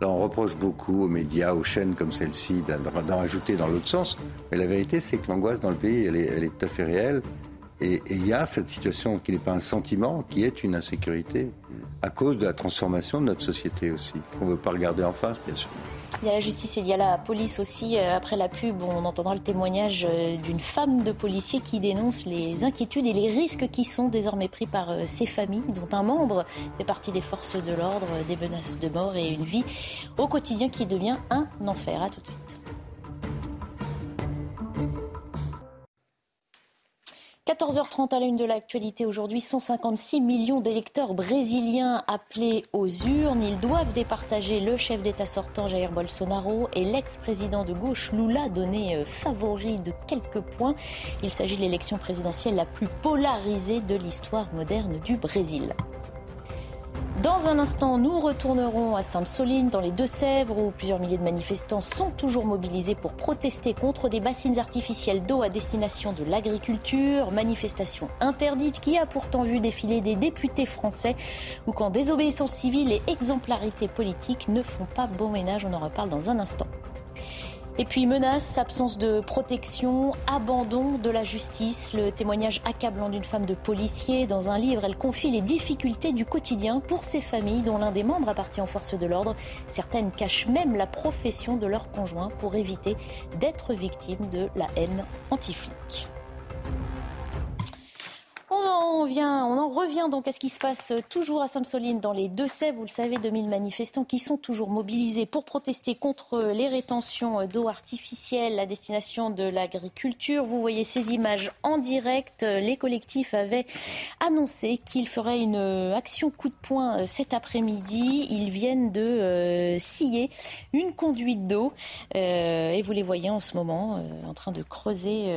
Speaker 3: Là, on reproche beaucoup aux médias, aux chaînes comme celle-ci d'en rajouter dans l'autre sens. Mais la vérité, c'est que l'angoisse dans le pays, elle est, elle est tout à fait réelle. Et il y a cette situation qui n'est pas un sentiment, qui est une insécurité, à cause de la transformation de notre société aussi, qu'on ne veut pas regarder en face, bien sûr.
Speaker 1: Il y a la justice il y a la police aussi. Euh, après la pub, on entendra le témoignage euh, d'une femme de policier qui dénonce les inquiétudes et les risques qui sont désormais pris par euh, ces familles, dont un membre fait partie des forces de l'ordre, des menaces de mort et une vie au quotidien qui devient un enfer. À tout de suite. 14h30 à la une de l'actualité aujourd'hui, 156 millions d'électeurs brésiliens appelés aux urnes. Ils doivent départager le chef d'État sortant Jair Bolsonaro et l'ex-président de gauche Lula, donné euh, favori de quelques points. Il s'agit de l'élection présidentielle la plus polarisée de l'histoire moderne du Brésil. Dans un instant, nous retournerons à Sainte-Soline, dans les Deux-Sèvres, où plusieurs milliers de manifestants sont toujours mobilisés pour protester contre des bassines artificielles d'eau à destination de l'agriculture. Manifestation interdite qui a pourtant vu défiler des députés français, ou quand désobéissance civile et exemplarité politique ne font pas bon ménage. On en reparle dans un instant. Et puis menace, absence de protection, abandon de la justice, le témoignage accablant d'une femme de policier. Dans un livre, elle confie les difficultés du quotidien pour ces familles dont l'un des membres appartient aux forces de l'ordre. Certaines cachent même la profession de leur conjoint pour éviter d'être victimes de la haine anti-flic. On en, revient donc à ce qui se passe toujours à Sainte-Soline dans les Deux-Sèvres. Vous le savez, 2000 manifestants qui sont toujours mobilisés pour protester contre les rétentions d'eau artificielle à destination de l'agriculture. Vous voyez ces images en direct. Les collectifs avaient annoncé qu'ils feraient une action coup de poing cet après-midi. Ils viennent de euh, scier une conduite d'eau euh, et vous les voyez en ce moment euh, en train de creuser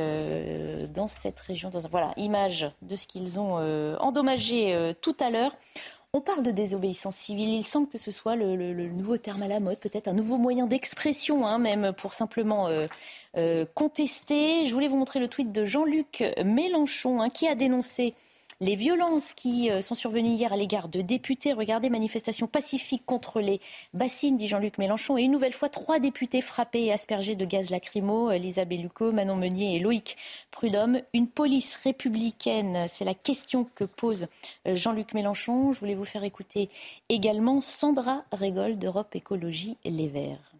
Speaker 1: dans cette région. voilà, image de ce qu'ils ont euh, endommagé euh, tout à l'heure. On parle de désobéissance civile. Il semble que ce soit le, nouveau terme à la mode, peut-être un nouveau moyen d'expression, hein, même pour simplement euh, contester. Je voulais vous montrer le tweet de Jean-Luc Mélenchon, hein, qui a dénoncé les violences qui euh, sont survenues hier à l'égard de députés, regardez, manifestation pacifique contre les bassines, dit Jean-Luc Mélenchon. Et une nouvelle fois, trois députés frappés et aspergés de gaz lacrymo, Lisa Bellucco, Manon Meunier et Loïc Prudhomme. Une police républicaine, c'est la question que pose euh, Jean-Luc Mélenchon. Je voulais vous faire écouter également Sandra Régol d'Europe Écologie Les Verts.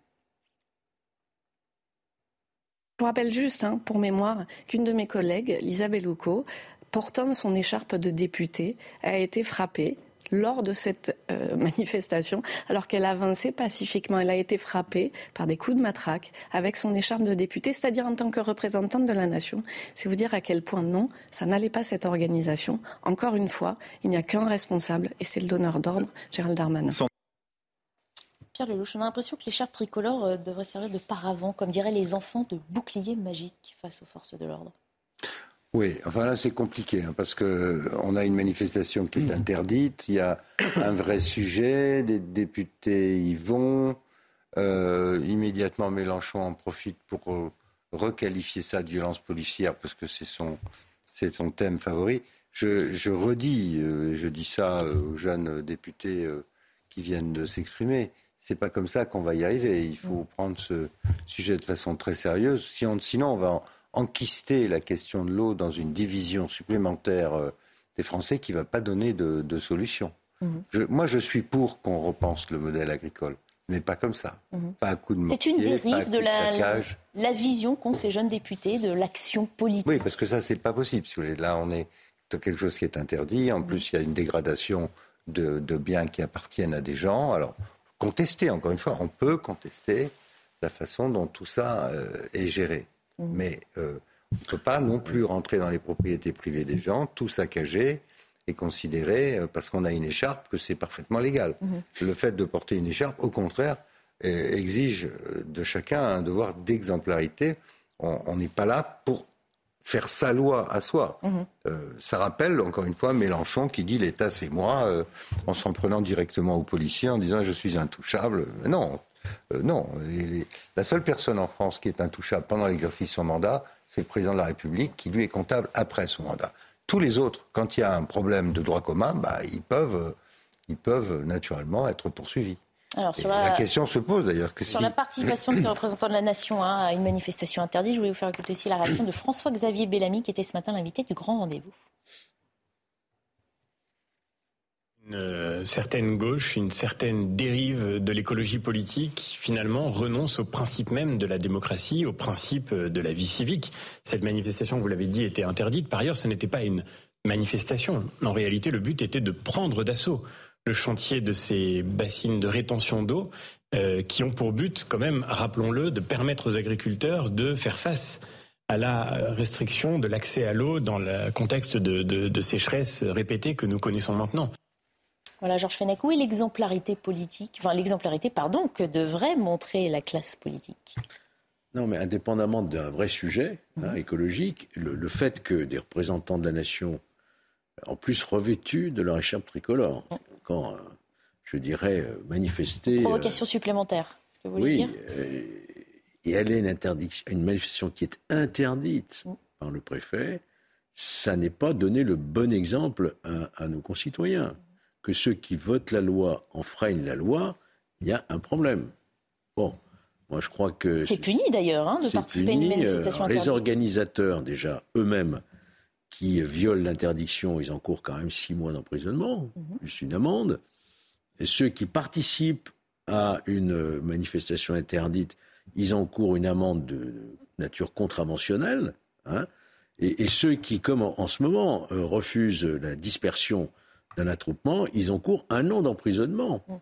Speaker 13: Je vous rappelle juste, hein, pour mémoire, qu'une de mes collègues, Lisa Bellucco, portant son écharpe de députée, a été frappée lors de cette euh, (laughs) manifestation, alors qu'elle avançait pacifiquement. Elle a été frappée par des coups de matraque avec son écharpe de députée, c'est-à-dire en tant que représentante de la nation. C'est vous dire à quel point non, ça n'allait pas cette organisation. Encore une fois, il n'y a qu'un responsable et c'est le donneur d'ordre, Gérald Darmanin.
Speaker 1: Pierre Lelouch, on a l'impression que l'écharpe tricolore euh, devrait servir de paravent, comme diraient les enfants, de bouclier magique face aux forces de l'ordre.
Speaker 3: Oui, enfin là c'est compliqué hein, parce que on a une manifestation qui est mm. interdite, il y a un vrai sujet, des députés y vont, euh, immédiatement Mélenchon en profite pour euh, requalifier ça de violence policière parce que c'est son, c'est son thème favori. Je, je redis, euh, je dis ça aux jeunes députés qui viennent de s'exprimer. C'est pas comme ça qu'on va y arriver. Il faut prendre ce sujet de façon très sérieuse. sinon, on va enquister la question de l'eau dans une division supplémentaire euh, des Français qui ne va pas donner de, solution. Mhm. moi, je suis pour qu'on repense le modèle agricole, mais pas comme ça.
Speaker 1: Mhm.
Speaker 3: Pas à coup de
Speaker 1: C'est une dérive de la, la, vision qu'ont ces jeunes députés de l'action politique.
Speaker 3: Oui, parce que ça, c'est pas possible. Si vous voulez. Là, on est quelque chose qui est interdit. En mhm. plus, il y a une dégradation de, biens qui appartiennent à des gens. Alors, contester, encore une fois, on peut contester la façon dont tout ça euh, est géré. Mm. Mais euh, on ne peut pas non plus rentrer dans les propriétés privées des gens, tout saccager et considérer, euh, parce qu'on a une écharpe, que c'est parfaitement légal. Mm-hmm. Le fait de porter une écharpe, au contraire, euh, exige de chacun un devoir d'exemplarité. On n'est pas là pour faire sa loi à soi. Euh, ça rappelle, encore une fois, Mélenchon qui dit l'État c'est moi, euh, en s'en prenant directement aux policiers, en disant je suis intouchable. Non, euh, non. la seule personne en France qui est intouchable pendant l'exercice de son mandat, c'est le président de la République, qui lui est comptable après son mandat. Tous les autres, quand il y a un problème de droit commun, bah, ils, peuvent, ils peuvent naturellement être poursuivis.
Speaker 1: Alors, sur la...
Speaker 3: la... question se pose d'ailleurs.
Speaker 1: Que sur la participation de ces représentants de la nation hein, à une manifestation interdite, je voulais vous faire écouter aussi la réaction de François-Xavier Bellamy, qui était ce matin l'invité du grand rendez-vous.
Speaker 14: Une euh, certaine gauche, une certaine dérive de l'écologie politique, finalement, renonce au principe même de la démocratie, au principe de la vie civique. Cette manifestation, vous l'avez dit, était interdite. Par ailleurs, ce n'était pas une manifestation. En réalité, le but était de prendre d'assaut le chantier de ces bassines de rétention d'eau euh, qui ont pour but, quand même, rappelons-le, de permettre aux agriculteurs de faire face à la restriction de l'accès à l'eau dans le contexte de, de, sécheresse répétée que nous connaissons maintenant.
Speaker 1: Voilà, Georges Fenech, où est l'exemplarité politique, enfin l'exemplarité, pardon, que devrait montrer la classe politique?
Speaker 9: Non, mais indépendamment d'un vrai sujet hein, mhm. écologique, le, le, fait que des représentants de la nation, en plus revêtus de leur écharpe tricolore, mhm quand, euh, je dirais, euh, manifester.
Speaker 1: Euh, Provocation supplémentaire, ce que vous voulez dire?
Speaker 9: Et aller à une, interdiction, une manifestation qui est interdite mm. par le préfet, ça n'est pas donner le bon exemple à, nos concitoyens. Que ceux qui votent la loi enfreignent la loi, il y a un problème. Bon, moi je crois que.
Speaker 1: C'est puni d'ailleurs hein, de participer à une manifestation interdite.
Speaker 9: Les organisateurs, déjà, eux-mêmes, qui violent l'interdiction, ils encourent quand même six mois d'emprisonnement, mhm. plus une amende. Et ceux qui participent à une manifestation interdite, ils encourent une amende de nature contraventionnelle. Hein. et, ceux qui, comme en, ce moment, euh, refusent la dispersion d'un attroupement, ils encourent un an d'emprisonnement. Mhm.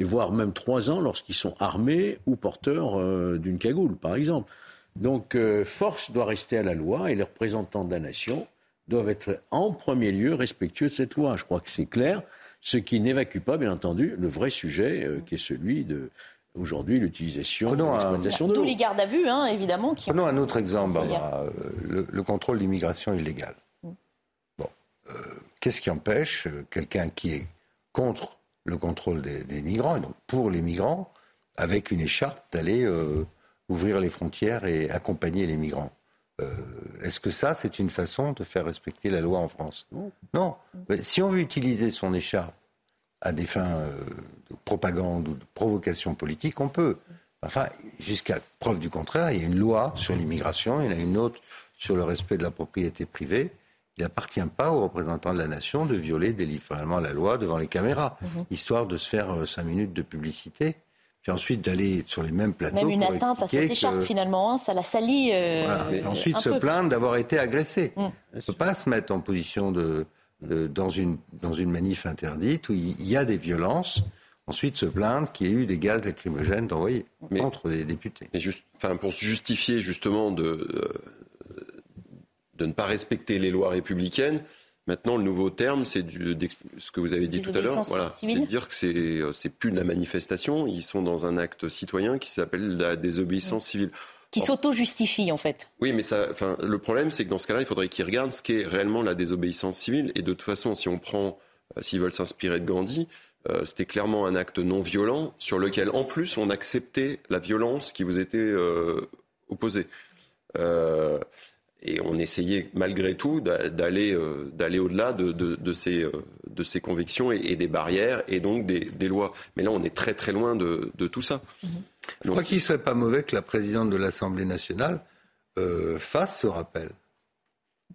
Speaker 9: Et voire même trois ans lorsqu'ils sont armés ou porteurs euh, d'une cagoule, par exemple. Donc, euh, force doit rester à la loi et les représentants de la nation doivent être en premier lieu respectueux de cette loi. Je crois que c'est clair, ce qui n'évacue pas, bien entendu, le vrai sujet euh, qui est celui de aujourd'hui l'utilisation de l'exploitation de
Speaker 1: l'eau. Tous les gardes à vue, hein, évidemment. Qui
Speaker 3: Prenons un autre exemple, le, contrôle d'immigration illégale. Mm. Bon, qu'est-ce qui empêche quelqu'un qui est contre le contrôle des, migrants, et donc pour les migrants, avec une écharpe, d'aller ouvrir les frontières et accompagner les migrants? Euh, est-ce que ça, c'est une façon de faire respecter la loi en France? Non. si on veut utiliser son écharpe à des fins euh, de propagande ou de provocation politique, on peut. Enfin, jusqu'à preuve du contraire, il y a une loi sur l'immigration, il y en a une autre sur le respect de la propriété privée. Il n'appartient pas aux représentants de la nation de violer délibérément la loi devant les caméras, mhm. histoire de se faire euh, cinq minutes de publicité puis ensuite d'aller sur les mêmes plateaux.
Speaker 1: Même une atteinte à cette écharpe finalement, hein, ça la salit.
Speaker 3: Euh, ensuite se plaindre d'avoir été agressé. Mm. On ne peut pas se mettre en position de, dans, une, dans une manif interdite où il y a des violences. Ensuite, se plaindre qu'il y ait eu des gaz lacrymogènes envoyés contre les députés.
Speaker 2: Mais juste, enfin, pour se justifier justement de, euh, de ne pas respecter les lois républicaines, Maintenant, le nouveau terme, c'est ce que vous avez dit tout à l'heure. Voilà, c'est de dire que c'est euh, c'est plus de la manifestation. Ils sont dans un acte citoyen qui s'appelle la désobéissance civile.
Speaker 1: Qui s'auto-justifie en fait.
Speaker 2: Oui, mais ça, enfin, le problème, c'est que dans ce cas-là, il faudrait qu'ils regardent ce qu'est réellement la désobéissance civile. Et de toute façon, si on prend, euh, s'ils veulent s'inspirer de Gandhi, euh, c'était clairement un acte non violent sur lequel, en plus, on acceptait la violence qui vous était opposée et on essayait malgré tout d'aller euh, d'aller au-delà de, de, ces, euh, de ces convictions et, des barrières et donc des, des, lois. Mais là, on est très très loin de, de tout ça.
Speaker 3: Mm-hmm. Je crois qu'il ne serait pas mauvais que la présidente de l'Assemblée nationale euh, fasse ce rappel.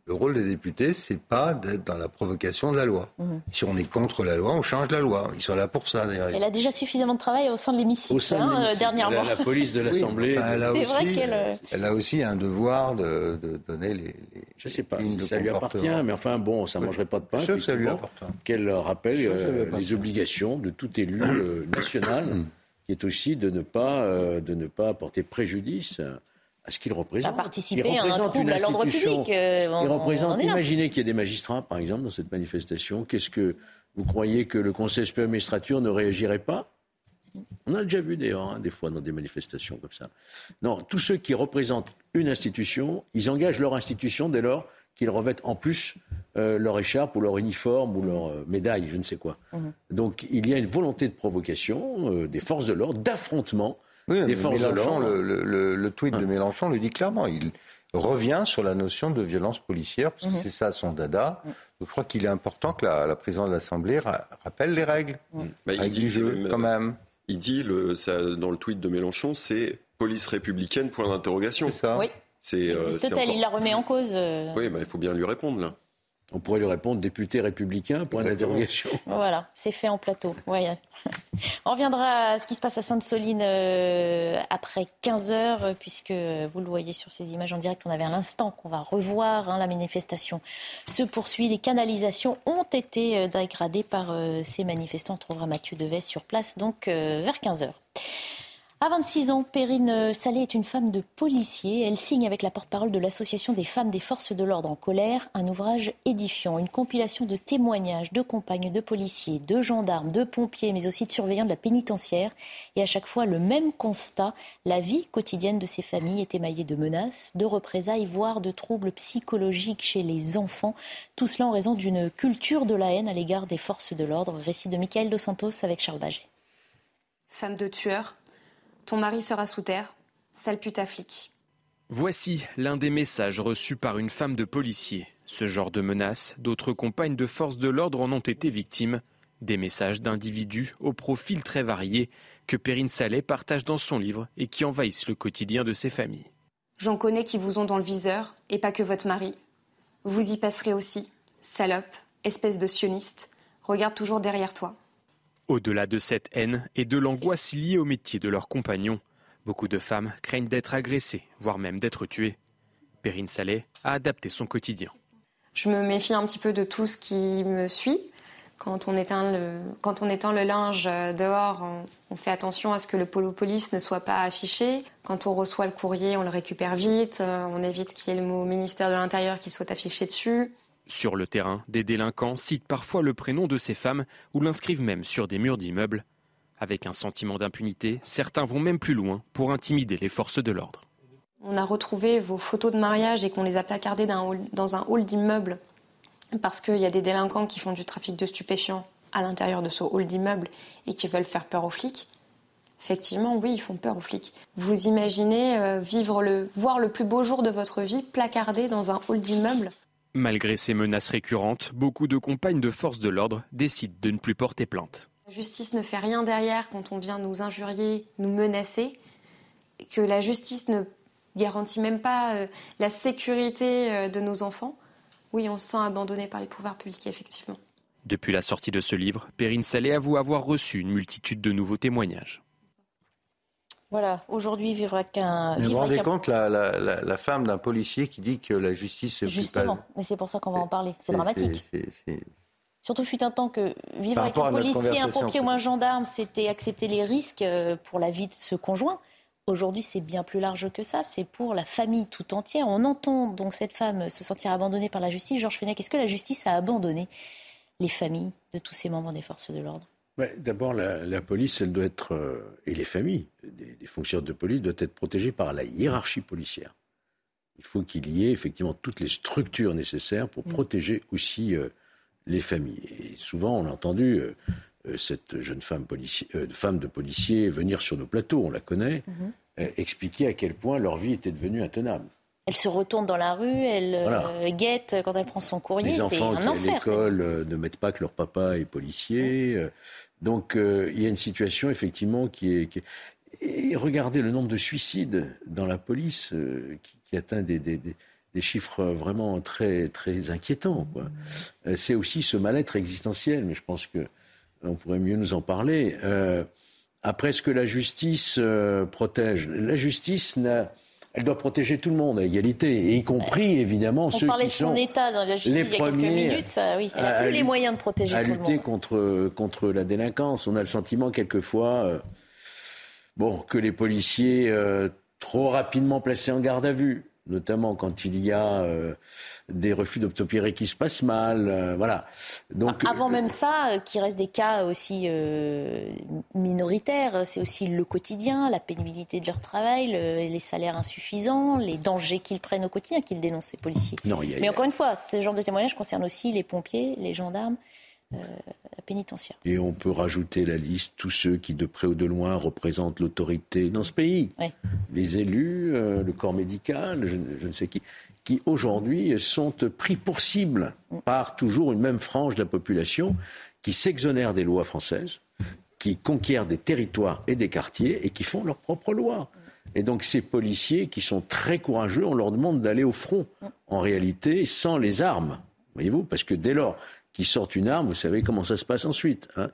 Speaker 3: Le rôle des députés, c'est pas d'être dans la provocation de la loi. Mhm. Si on est contre la loi, on change la loi. Ils sont là pour ça, d'ailleurs.
Speaker 1: Elle a déjà suffisamment de travail au sein de l'hémicycle, hein, dernièrement.
Speaker 9: La, police de l'Assemblée.
Speaker 3: elle, a aussi, elle a aussi un devoir de, donner les,
Speaker 9: Je ne sais pas si ça lui appartient, mais enfin, bon, ça ne mangerait pas de pain.
Speaker 3: Je ça lui
Speaker 9: Qu'elle rappelle euh, les obligations de tout élu euh, national, (coughs) qui est aussi de ne pas, euh, de ne pas porter préjudice à ce qu'il représente.
Speaker 1: À participer à un trouble à l'ordre public.
Speaker 9: Euh, il représente, imaginez qu'il y ait des magistrats, par exemple, dans cette manifestation. Qu'est-ce que vous croyez que le Conseil supérieur de magistrature ne réagirait pas? On a déjà vu d'ailleurs, hein, des fois, dans des manifestations comme ça. Non, tous ceux qui représentent une institution, ils engagent leur institution dès lors qu'ils revêtent en plus euh, leur écharpe ou leur uniforme ou leur euh, médaille, je ne sais quoi. Mhm. Donc il y a une volonté de provocation des forces de l'ordre, d'affrontement des forces de l'ordre.
Speaker 3: Le, le, tweet de hein. Mélenchon le dit clairement. Il revient sur la notion de violence policière, parce que mhm. c'est ça son dada. je crois qu'il est important que la, présidente de l'Assemblée rappelle les règles.
Speaker 2: Bah, il dit quand même. Il dit le, ça, dans le tweet de Mélenchon, c'est police républicaine, point d'interrogation.
Speaker 1: C'est ça. Oui. C'est, euh, il la remet en cause. Euh.
Speaker 2: Oui, bah, il faut bien lui répondre là.
Speaker 9: On pourrait lui répondre député républicain, point d'interrogation. (laughs)
Speaker 1: Voilà, c'est fait en plateau. On reviendra à ce qui se passe à Sainte-Soline euh, après 15 heures, puisque vous le voyez sur ces images en direct, on avait à l'instant qu'on va revoir. Hein, la manifestation se poursuit. Les canalisations ont été dégradées par ces manifestants. On trouvera Mathieu Deves sur place, donc vers 15 heures. À 26 ans, Perrine Salé est une femme de policier. Elle signe avec la porte-parole de l'Association des femmes des forces de l'ordre en colère un ouvrage édifiant, une compilation de témoignages de compagnes de policiers, de gendarmes, de pompiers, mais aussi de surveillants de la pénitentiaire. Et à chaque fois, le même constat, la vie quotidienne de ces familles est émaillée de menaces, de représailles, voire de troubles psychologiques chez les enfants. Tout cela en raison d'une culture de la haine à l'égard des forces de l'ordre. Récit de Michael Dos Santos avec Charles Baget.
Speaker 15: Femme de tueur, ton mari sera sous terre, sale pute flic.
Speaker 16: Voici l'un des messages reçus par une femme de policier. Ce genre de menaces, d'autres compagnes de forces de l'ordre en ont été victimes. Des messages d'individus au profil très varié que Perrine Saleh partage dans son livre et qui envahissent le quotidien de ses familles.
Speaker 15: J'en connais qui vous ont dans le viseur, et pas que votre mari. Vous y passerez aussi. Salope, espèce de sioniste, regarde toujours derrière toi.
Speaker 16: Au-delà de cette haine et de l'angoisse liée au métier de leurs compagnons, beaucoup de femmes craignent d'être agressées, voire même d'être tuées. Perrine Saleh a adapté son quotidien.
Speaker 15: Je me méfie un petit peu de tout ce qui me suit. Quand on éteint le, quand on le linge euh, dehors, on, fait attention à ce que le polo police ne soit pas affiché. Quand on reçoit le courrier, on le récupère vite. Euh, on évite qu'il y ait le mot ministère de l'Intérieur qui soit affiché dessus.
Speaker 16: Sur le terrain, des délinquants citent parfois le prénom de ces femmes ou l'inscrivent même sur des murs d'immeubles. Avec un sentiment d'impunité, certains vont même plus loin pour intimider les forces de l'ordre.
Speaker 15: On a retrouvé vos photos de mariage et qu'on les a placardées dans un hall d'immeuble parce qu'il y a des délinquants qui font du trafic de stupéfiants à l'intérieur de ce hall d'immeuble et qui veulent faire peur aux flics. Effectivement, oui, ils font peur aux flics. Vous imaginez euh, vivre le, voir le plus beau jour de votre vie placardé dans un hall d'immeuble?
Speaker 16: Malgré ces menaces récurrentes, beaucoup de compagnes de forces de l'ordre décident de ne plus porter plainte.
Speaker 15: La justice ne fait rien derrière quand on vient nous injurier, nous menacer, que la justice ne garantit même pas euh, la sécurité euh, de nos enfants. Oui, on se sent abandonné par les pouvoirs publics, effectivement.
Speaker 16: Depuis la sortie de ce livre, Perrine Salé avoue avoir reçu une multitude de nouveaux témoignages.
Speaker 1: Voilà, aujourd'hui, vivre avec un.
Speaker 3: Vous vous rendez compte, la, la, femme d'un policier qui dit que la justice.
Speaker 1: Justement, mais c'est pour ça qu'on va en parler. C'est dramatique. Surtout, fut un temps que vivre avec un policier, un pompier ou un gendarme, c'était accepter les risques euh, pour la vie de ce conjoint. Aujourd'hui, c'est bien plus large que ça. C'est pour la famille tout entière. On entend donc cette femme se sentir abandonnée par la justice. Georges Fenech, est-ce que la justice a abandonné les familles de tous ces membres des forces de l'ordre?
Speaker 9: D'abord, la, police, elle doit être, euh, et les familles des, fonctionnaires de police doivent être protégées par la hiérarchie policière. Il faut qu'il y ait effectivement toutes les structures nécessaires pour mm. protéger aussi euh, les familles. Et souvent, on a entendu euh, cette jeune femme, femme, de policier venir sur nos plateaux, on la connaît, mm-hmm. expliquer à quel point leur vie était devenue intenable.
Speaker 1: Elle se retourne dans la rue, elle guette quand elle prend son courrier.
Speaker 9: Les enfants qui, à l'école ne mettent pas que leur papa est policier. Donc euh, il y a une situation effectivement qui est, Et regardez le nombre de suicides dans la police euh, qui, atteint des, chiffres vraiment très, très inquiétants. Euh, c'est aussi ce mal-être existentiel, mais je pense qu'on pourrait mieux nous en parler. après, ce que la justice protège La justice n'a elle doit protéger tout le monde à égalité, y compris évidemment ceux qui sont
Speaker 1: de son état dans la justice les premiers minutes, ça, oui. Elle n'a plus les moyens de protéger tout le monde.
Speaker 9: À lutter contre, contre la délinquance. On a le sentiment quelquefois euh, bon, que les policiers, euh, trop rapidement placés en garde à vue, notamment quand il y a euh, des refus d'obtempérer qui se passent mal. Euh, voilà.
Speaker 1: Donc, Avant même ça, qui reste des cas aussi minoritaires, c'est aussi le quotidien, la pénibilité de leur travail, les salaires insuffisants, les dangers qu'ils prennent au quotidien, qu'ils dénoncent ces policiers. Mais encore une fois, ce genre de témoignage concerne aussi les pompiers, les gendarmes. Euh, pénitentiaire.
Speaker 9: Et on peut rajouter la liste tous ceux qui, de près ou de loin, représentent l'autorité dans ce pays. Les élus, euh, le corps médical, je, ne sais qui, qui aujourd'hui sont pris pour cible mm. par toujours une même frange de la population qui s'exonère des lois françaises, qui conquiert des territoires et des quartiers et qui font leurs propres lois. Et donc ces policiers qui sont très courageux, on leur demande d'aller au front, mm. en réalité, sans les armes. Voyez-vous Parce que dès lors qui sortent une arme, vous savez comment ça se passe ensuite. Hein.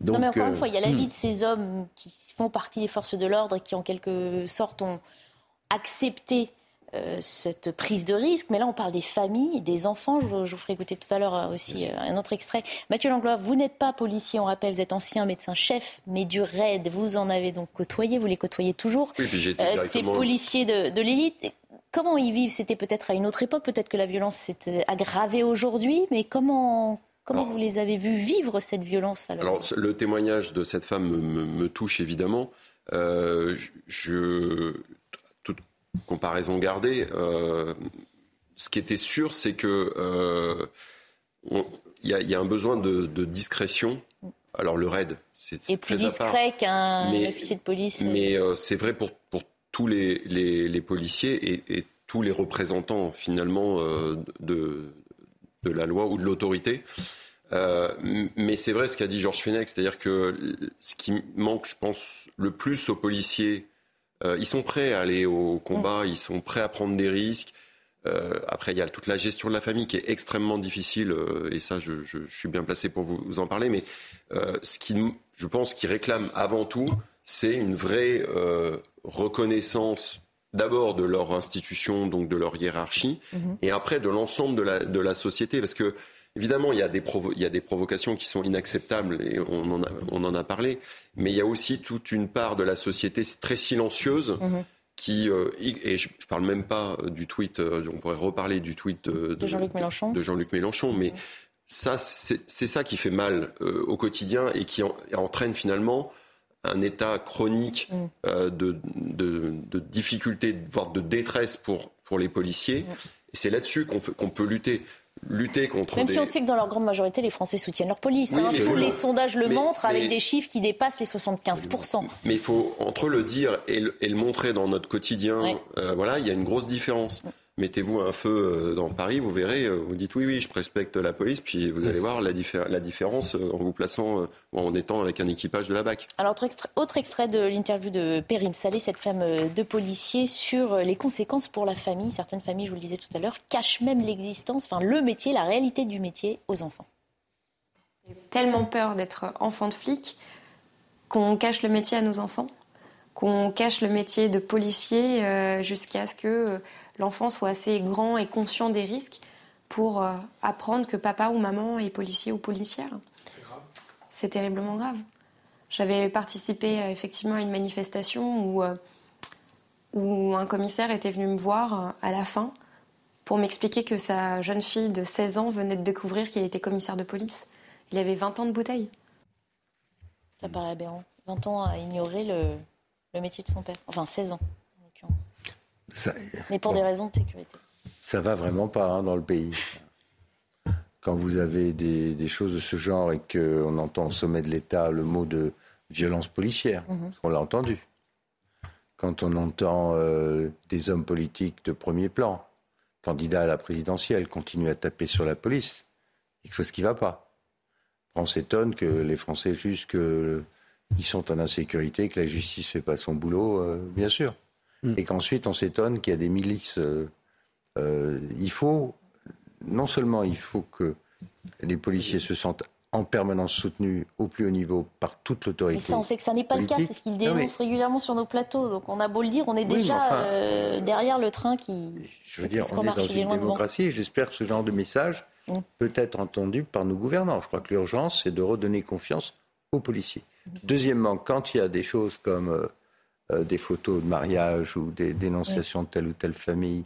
Speaker 1: Donc, non, mais encore une fois, il y a la vie hmm. de ces hommes qui font partie des forces de l'ordre et qui, en quelque sorte, ont accepté euh, cette prise de risque. Mais là, on parle des familles, des enfants. Je, vous ferai écouter tout à l'heure euh, aussi euh, un autre extrait. Mathieu Langlois, vous n'êtes pas policier, on rappelle, vous êtes ancien médecin-chef, mais du RAID, vous en avez donc côtoyé, vous les côtoyez toujours.
Speaker 2: Oui,
Speaker 1: ces policiers de, de l'élite. Comment ils vivent? C'était peut-être à une autre époque, peut-être que la violence s'est aggravée aujourd'hui, mais comment, comment vous les avez vus vivre cette violence
Speaker 2: alors, le témoignage de cette femme me, touche évidemment. Euh, je, toute comparaison gardée, euh, ce qui était sûr, c'est que euh, il y, a un besoin de, discrétion. Alors le raid,
Speaker 1: c'est plus discret qu'un officier de police.
Speaker 2: Mais c'est vrai pour, pour tous les, les, policiers et, tous les représentants finalement euh, de, de la loi ou de l'autorité. Euh, mais c'est vrai ce qu'a dit Georges Fenech, c'est-à-dire que ce qui manque, je pense, le plus aux policiers, euh, ils sont prêts à aller au combat, ils sont prêts à prendre des risques. après, il y a toute la gestion de la famille qui est extrêmement difficile, et ça, je, suis bien placé pour vous, vous en parler. Mais ce qui, je pense, qu'ils réclament avant tout, c'est une vraie reconnaissance d'abord de leur institution, donc de leur hiérarchie, mhm. et après de l'ensemble de la, de la société. Parce que, évidemment, il y, a des il y a des provocations qui sont inacceptables, et on en, a, on en a parlé, mais il y a aussi toute une part de la société très silencieuse. Mhm. Qui, euh, et je ne parle même pas du tweet, euh, on pourrait reparler du tweet
Speaker 1: de, Jean-Luc Mélenchon.
Speaker 2: De Jean-Luc Mélenchon, mais ça, c'est ça qui fait mal euh, au quotidien et qui entraîne finalement un état chronique mm. euh, de, de, difficulté, voire de détresse pour, pour les policiers. Mm. C'est là-dessus qu'on peut lutter. Lutter contre
Speaker 1: Même si on sait que dans leur grande majorité, les Français soutiennent leur police. Hein. Tous les sondages le montrent avec des chiffres qui dépassent les 75%.
Speaker 2: Mais il faut, entre le dire et le, montrer dans notre quotidien, euh, voilà, il y a une grosse différence. Mm mettez-vous un feu euh, dans Paris, vous verrez, euh, vous dites oui, oui, je respecte la police, puis vous allez voir la, la différence euh, en vous plaçant, en étant avec un équipage de la BAC.
Speaker 1: Alors, autre extrait, autre extrait de l'interview de Perrine Salé, cette femme de policier, sur les conséquences pour la famille. Certaines familles, je vous le disais tout à l'heure, cachent même l'existence, enfin le métier, la réalité du métier aux enfants.
Speaker 15: J'ai tellement peur d'être enfant de flic qu'on cache le métier à nos enfants, qu'on cache le métier de policier jusqu'à ce que l'enfant soit assez grand et conscient des risques pour euh, apprendre que papa ou maman est policier ou policière. C'est grave. C'est terriblement grave. J'avais participé euh, effectivement à une manifestation où, euh, où un commissaire était venu me voir à la fin pour m'expliquer que sa jeune fille de 16 ans venait de découvrir qu'il était commissaire de police. Il avait 20 ans de bouteille.
Speaker 1: Ça paraît aberrant. 20 ans à ignorer le, le métier de son père. Enfin, 16 ans. Mais pour des raisons de sécurité.
Speaker 3: Ça va vraiment pas hein, dans le pays. Quand vous avez des, choses de ce genre et qu'on entend au sommet de l'État le mot de violence policière, mhm. on l'a entendu. Quand on entend euh, des hommes politiques de premier plan, candidats à la présidentielle, continuer à taper sur la police, quelque chose qui ne va pas. On s'étonne que les Français jugent qu'ils sont en insécurité, que la justice ne fait pas son boulot, euh, bien sûr. Mm. et qu'ensuite on s'étonne qu'il y a des milices. Euh, euh, il faut, non seulement il faut que les policiers se sentent en permanence soutenus au plus haut niveau par toute l'autorité. Mais
Speaker 1: ça, on sait que ça n'est pas le cas, c'est ce qu'ils dénoncent régulièrement sur nos plateaux. Donc on a beau le dire, on est déjà euh, derrière le train qui.
Speaker 3: Je veux dire, on est dans une démocratie et j'espère que ce genre de message mm. peut être entendu par nos gouvernants. Je crois que l'urgence, c'est de redonner confiance aux policiers. Mm. Deuxièmement, quand il y a des choses comme euh, des photos de mariage ou des dénonciations de telle ou telle famille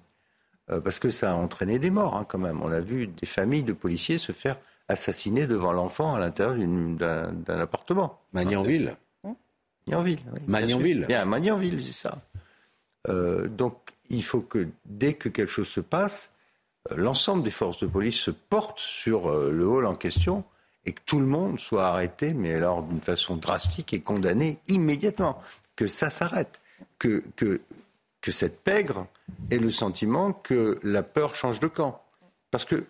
Speaker 3: parce que ça a entraîné des morts hein, quand même. On a vu des familles de policiers se faire assassiner devant l'enfant à l'intérieur d'un appartement.
Speaker 9: Magnanville.
Speaker 3: Magnanville, oui.
Speaker 9: Magnanville.
Speaker 3: Bien, Magnanville, c'est ça. donc, il faut que dès que quelque chose se passe, l'ensemble des forces de police se portent sur le hall en question et que tout le monde soit arrêté, mais alors d'une façon drastique et condamné immédiatement. Que ça s'arrête. Que, que, que cette pègre ait le sentiment que la peur change de camp. Parce que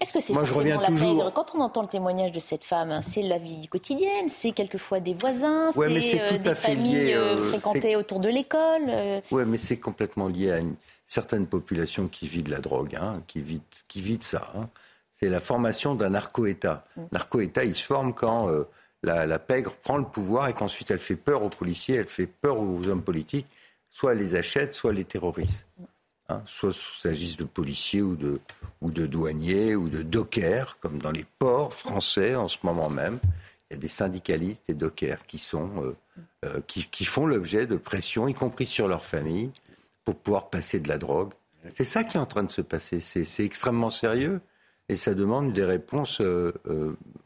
Speaker 1: est-ce que c'est forcément la pègre Quand on entend le témoignage de cette femme, hein, c'est la vie quotidienne, c'est quelquefois des voisins, c'est euh, des familles euh, euh, fréquentées autour de l'école.
Speaker 3: Oui, mais c'est complètement lié à une certaine population qui vit de la drogue, hein, qui, vit, qui vit de ça. Hein c'est la formation d'un narco-État. Mm. Narco-État, il se forme quand la, pègre prend le pouvoir et qu'ensuite elle fait peur aux policiers, elle fait peur aux hommes politiques, soit elle les achète, soit les terroristes. Mm. Hein, soit s'agisse de policiers ou de, ou de douaniers ou de dockers, comme dans les ports français en ce moment même. Il y a des syndicalistes et dockers qui, sont, euh, euh, qui, qui font l'objet de pression, y compris sur leur famille, pour pouvoir passer de la drogue. C'est ça qui est en train de se passer. C'est extrêmement sérieux et ça demande des réponses euh,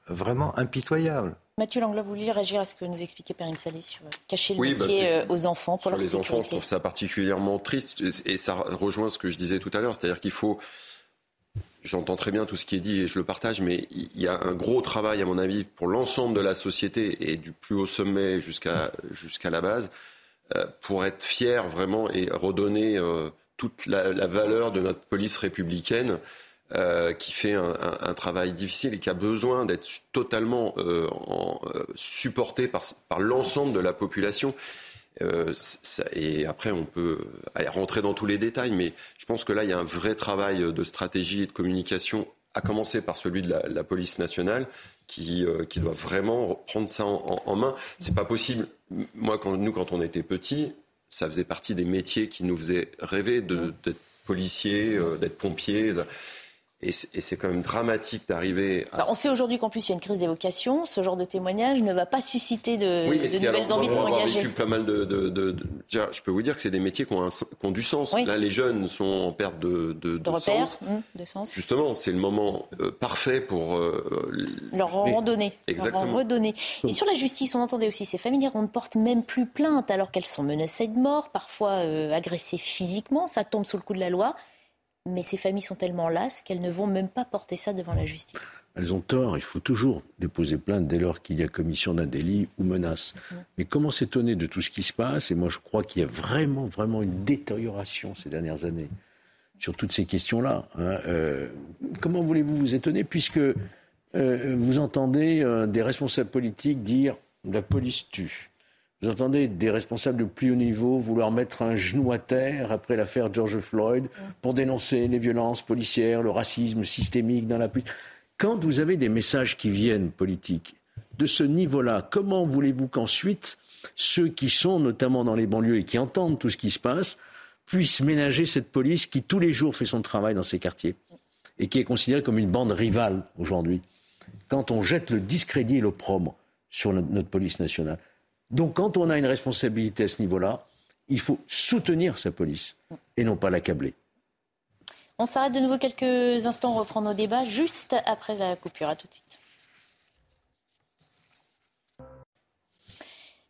Speaker 3: vraiment impitoyables.
Speaker 1: Mathieu Langlois, vous vouliez réagir à ce que nous expliquait Périm Salé sur euh, cacher le métier bah, aux enfants pour
Speaker 2: sur
Speaker 1: les
Speaker 2: enfants, je trouve ça particulièrement triste et ça rejoint ce que je disais tout à l'heure, c'est-à-dire qu'il faut J'entends très bien tout ce qui est dit et je le partage, mais il y a un gros travail, à mon avis, pour l'ensemble de la société et du plus haut sommet jusqu'à jusqu'à la base, pour être fier vraiment et redonner toute la, la, valeur de notre police républicaine. Euh, qui fait un, travail difficile et qui a besoin d'être totalement euh, euh, supporté par, l'ensemble de la population. Et après, on peut aller rentrer dans tous les détails, mais je pense que là, il y a un vrai travail de stratégie et de communication, à commencer par celui de la, police nationale, qui, doit vraiment prendre ça en, en, en main. C'est pas possible. Moi, quand, nous, quand on était petits, ça faisait partie des métiers qui nous faisaient rêver d'être policier, d'être pompier. Et c'est quand même dramatique d'arriver
Speaker 1: à... On sait aujourd'hui qu'en plus il y a une crise des vocations. Ce genre de témoignage ne va pas susciter de, nouvelles envies de s'engager.
Speaker 2: pas mal de, de, de, Je peux vous dire que c'est des métiers qui ont, un, qui ont du sens. Là, les jeunes sont en perte de, de, de,
Speaker 1: sens. Hum, de sens.
Speaker 2: Justement, c'est le moment euh, parfait pour... Euh,
Speaker 1: leur en redonner. Exactement. Leur en redonner. Et sur la justice, on entendait aussi ces familles on ne porte même plus plainte alors qu'elles sont menacées de mort, parfois euh, agressées physiquement. Ça tombe sous le coup de la loi mais ces familles sont tellement lasses qu'elles ne vont même pas porter ça devant la justice.
Speaker 9: Elles ont tort, il faut toujours déposer plainte dès lors qu'il y a commission d'un délit ou menace. Mais comment s'étonner de tout ce qui se passe? Et moi je crois qu'il y a vraiment, vraiment une détérioration ces dernières années sur toutes ces questions-là. Hein. Euh, comment voulez-vous vous étonner puisque euh, vous entendez euh, des responsables politiques dire la police tue vous entendez des responsables de plus haut niveau vouloir mettre un genou à terre après l'affaire George Floyd pour dénoncer les violences policières, le racisme systémique dans la police. Quand vous avez des messages qui viennent politiques de ce niveau-là, comment voulez-vous qu'ensuite ceux qui sont notamment dans les banlieues et qui entendent tout ce qui se passe puissent ménager cette police qui tous les jours fait son travail dans ces quartiers et qui est considérée comme une bande rivale aujourd'hui? Quand on jette le discrédit et l'opprobre sur notre police nationale, donc quand on a une responsabilité à ce niveau-là, il faut soutenir sa police et non pas l'accabler.
Speaker 1: On s'arrête de nouveau quelques instants, on reprend nos débats juste après la coupure. À tout de suite.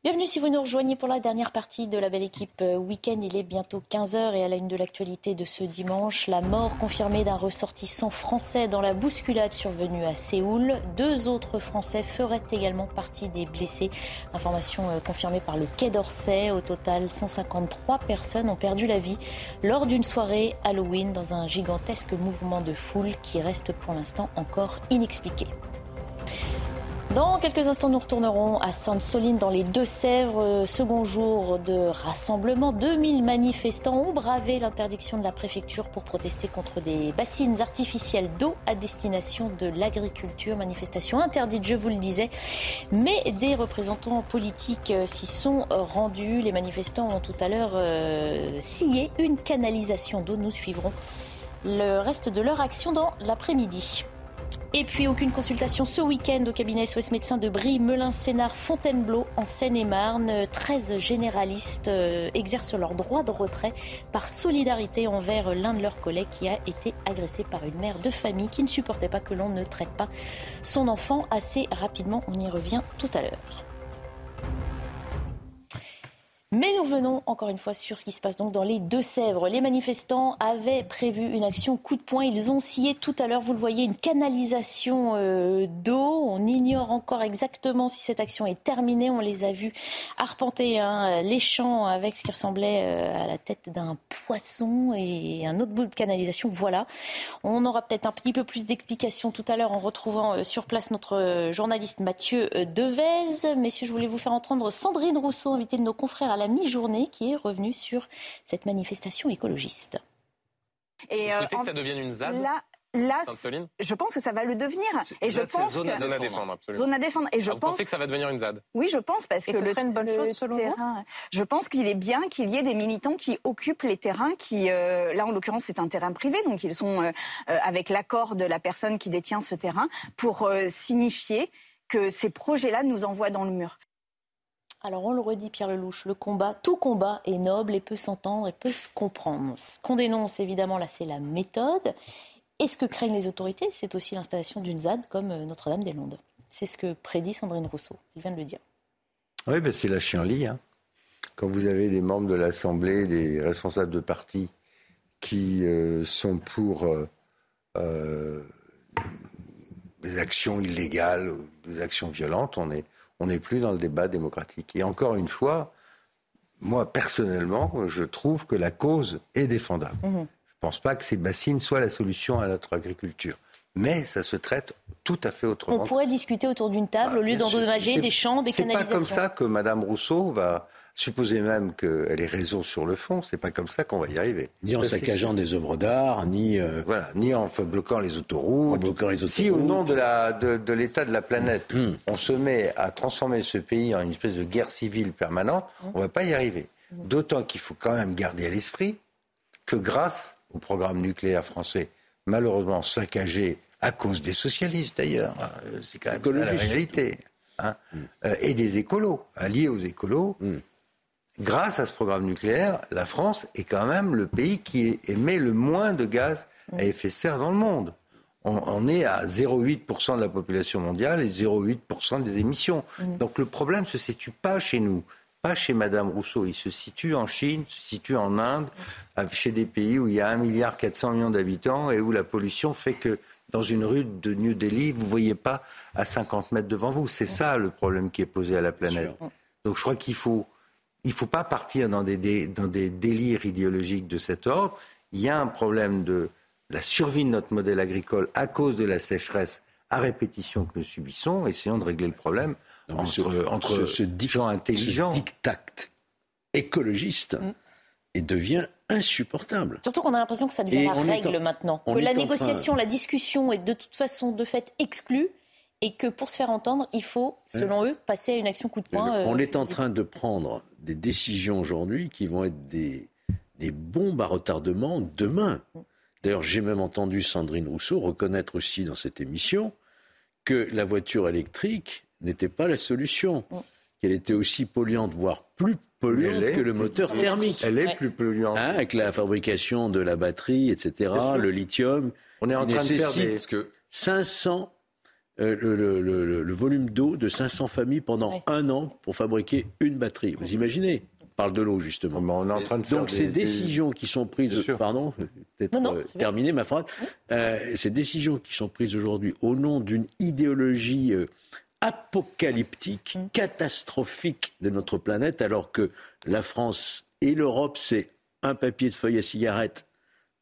Speaker 1: Bienvenue si vous nous rejoignez pour la dernière partie de la belle équipe euh, week-end. Il est bientôt 15h et à la une de l'actualité de ce dimanche, la mort confirmée d'un ressortissant français dans la bousculade survenue à Séoul. Deux autres Français feraient également partie des blessés. Information euh, confirmée par le Quai d'Orsay. Au total, 153 personnes ont perdu la vie lors d'une soirée Halloween dans un gigantesque mouvement de foule qui reste pour l'instant encore inexpliqué. Dans quelques instants, nous retournerons à Sainte-Soline dans les Deux-Sèvres. Second jour de rassemblement. 2000 manifestants ont bravé l'interdiction de la préfecture pour protester contre des bassines artificielles d'eau à destination de l'agriculture. Manifestation interdite, je vous le disais. Mais des représentants politiques euh, s'y sont rendus. Les manifestants ont tout à l'heure euh, scié une canalisation d'eau. Nous suivrons le reste de leur action dans l'après-midi. Et puis aucune consultation ce week-end au cabinet SOS médecins de Brie, Melun, Sénard, Fontainebleau en Seine-et-Marne. 13 généralistes euh, exercent leur droit de retrait par solidarité envers l'un de leurs collègues qui a été agressé par une mère de famille qui ne supportait pas que l'on ne traite pas son enfant assez rapidement. On y revient tout à l'heure. Mais nous venons encore une fois sur ce qui se passe donc dans les Deux-Sèvres. Les manifestants avaient prévu une action coup de poing. Ils ont scié tout à l'heure, vous le voyez, une canalisation euh, d'eau. On ignore encore exactement si cette action est terminée. On les a vus arpenter hein, les champs avec ce qui ressemblait euh, à la tête d'un poisson et un autre bout de canalisation. Voilà. On aura peut-être un petit peu plus d'explications tout à l'heure en retrouvant euh, sur place notre journaliste Mathieu Devez. Messieurs, je voulais vous faire entendre Sandrine Rousseau, invitée de nos confrères la mi-journée qui est revenue sur cette manifestation écologiste.
Speaker 17: Et Vous euh, souhaitez que ça devienne une ZAD
Speaker 8: Là, je pense que ça va le devenir.
Speaker 17: Et je pense zone, que... zone à défendre, absolument.
Speaker 8: Zone à défendre. Et je
Speaker 17: ah, vous
Speaker 8: pense...
Speaker 17: pensez que ça va devenir une ZAD
Speaker 8: Oui, je pense parce
Speaker 1: et
Speaker 8: que
Speaker 1: ce
Speaker 8: le
Speaker 1: serait une bonne chose selon
Speaker 8: terrain... Je pense qu'il est bien qu'il y ait des militants qui occupent les terrains, qui euh, là en l'occurrence c'est un terrain privé, donc ils sont euh, avec l'accord de la personne qui détient ce terrain pour signifier que ces projets-là nous envoient dans le mur.
Speaker 1: Alors on le redit, Pierre Lelouch, le combat, tout combat est noble et peut s'entendre et peut se comprendre. Ce qu'on dénonce évidemment là, c'est la méthode. Et ce que craignent les autorités, c'est aussi l'installation d'une ZAD comme euh, Notre-Dame-des-Landes. C'est ce que prédit Sandrine Rousseau. Il vient de le dire.
Speaker 3: Oui, ben c'est la chienlit. Hein. Quand vous avez des membres de l'Assemblée, des responsables de partis qui euh, sont pour euh, des actions illégales, des actions violentes, on est, on n'est plus dans le débat démocratique. Et encore une fois, moi personnellement, je trouve que la cause est défendable. Mhm. Je ne pense pas que ces bassines soient la solution à notre agriculture. Mais ça se traite tout à fait autrement.
Speaker 1: On pourrait discuter autour d'une table bah, au lieu d'endommager des champs, des canalisations.
Speaker 3: C'est pas comme ça que Mme Rousseau va, Supposez même qu'elle ait raison sur le fond, c'est pas comme ça qu'on va y arriver.
Speaker 9: Ni en saccageant des œuvres d'art, ni
Speaker 3: euh, voilà, ni en bloquant les autoroutes.
Speaker 9: En bloquant les autoroutes.
Speaker 3: Si au nom de la de, l'état de la planète, hmm. on se met à transformer ce pays en une espèce de guerre civile permanente, on on va pas y arriver. D'autant qu'il faut quand même garder à l'esprit que grâce au programme nucléaire français, malheureusement saccagé à cause des socialistes d'ailleurs, euh, c'est quand même la réalité, hein, hmm. euh, et des écolos, alliés aux écolos. Hmm grâce à ce programme nucléaire, la France est quand même le pays qui émet le moins de gaz à effet de serre dans le monde. On, est à 0,8% de la population mondiale et 0,8% des émissions. Donc le problème ne se situe pas chez nous, pas chez Madame Rousseau. Il se situe en Chine, se situe en Inde, chez des pays où il y a 1,4 milliard millions d'habitants et où la pollution fait que dans une rue de New Delhi, vous ne voyez pas à 50 mètres devant vous. C'est ça le problème qui est posé à la planète. Donc je crois qu'il faut il ne faut pas partir dans des, dans des délires idéologiques de cet ordre. Il y a un problème de la survie de notre modèle agricole à cause de la sécheresse à répétition que nous subissons. Essayons de régler le problème entre, ce, entre ce, gens intelligents.
Speaker 9: Ce dictat écologiste mm. et devient insupportable.
Speaker 1: Surtout qu'on a l'impression que ça devient la règle maintenant. Que la négociation, la discussion est de toute façon de fait exclue et que pour se faire entendre, il faut, selon eux, passer à une action coup de poing.
Speaker 9: on euh, est en train de prendre des décisions aujourd'hui qui vont être des, des bombes à retardement demain. D'ailleurs, j'ai même entendu Sandrine Rousseau reconnaître aussi dans cette émission que la voiture électrique n'était pas la solution, qu'elle était aussi polluante, voire plus polluante que le moteur thermique.
Speaker 3: Elle est plus polluante.
Speaker 9: Hein, avec la fabrication de la batterie, etc., le lithium.
Speaker 3: On est en train de faire des...
Speaker 9: 500 euh, le, volume d'eau de 500 familles pendant un an pour fabriquer une batterie. Vous imaginez on parle de l'eau justement.
Speaker 3: On est en train de
Speaker 9: Donc ces décisions qui sont prises, pardon, peut-être euh, terminer ma phrase, euh, ces décisions qui sont prises aujourd'hui au nom d'une idéologie apocalyptique, mm. catastrophique de notre planète, alors que la France et l'Europe, c'est un papier de feuille à cigarette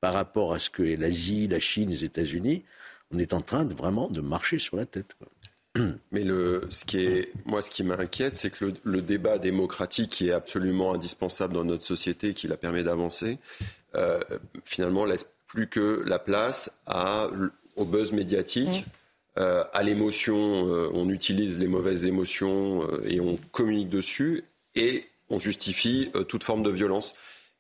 Speaker 9: par rapport à ce que l'Asie, la Chine, les États-Unis on est en train de vraiment de marcher sur la tête. (clears throat)
Speaker 2: Mais le, ce qui est, moi, ce qui m'inquiète, c'est que le, débat démocratique, qui est absolument indispensable dans notre société, qui la permet d'avancer, euh, finalement, laisse plus que la place à, au buzz médiatique, euh, à l'émotion. Euh, on utilise les mauvaises émotions et on communique dessus et on justifie toute forme de violence.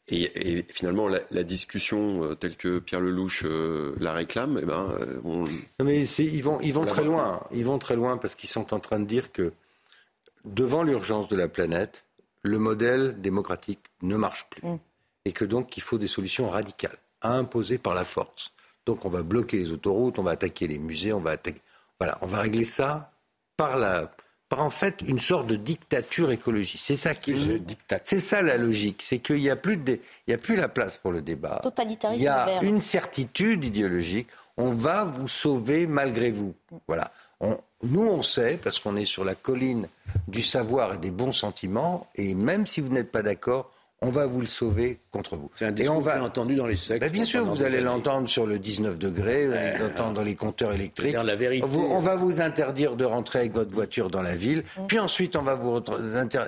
Speaker 2: Et, finalement, la, discussion telle que Pierre Lelouch la réclame, eh ben,
Speaker 3: on... mais ils vont, ils vont très loin. Ils vont très loin parce qu'ils sont en train de dire que devant l'urgence de la planète, le modèle démocratique ne marche plus. Mm. Et que donc il faut des solutions radicales, à imposer par la force. Donc on va bloquer les autoroutes, on va attaquer les musées, on va attaquer. Voilà, on va régler ça par la, par en fait une sorte de dictature écologique. C'est ça qui C'est ça la logique, c'est qu'il n'y a plus de, il y a plus la place pour le débat.
Speaker 1: Totalitarisme.
Speaker 3: Il y a une certitude idéologique. On va vous sauver malgré vous. Voilà. nous, on sait, parce qu'on est sur la colline du savoir et des bons sentiments, et même si vous n'êtes pas d'accord, on va vous le sauver contre vous.
Speaker 9: C'est un discours
Speaker 3: et
Speaker 9: on va entendu dans les sectes.
Speaker 3: Ben, bien sûr, vous allez l'entendre sur le 19 degrés, vous allez l'entendre dans les compteurs électriques.
Speaker 9: La vérité.
Speaker 3: on va vous interdire de rentrer avec votre voiture dans la ville, mm. puis ensuite on va vous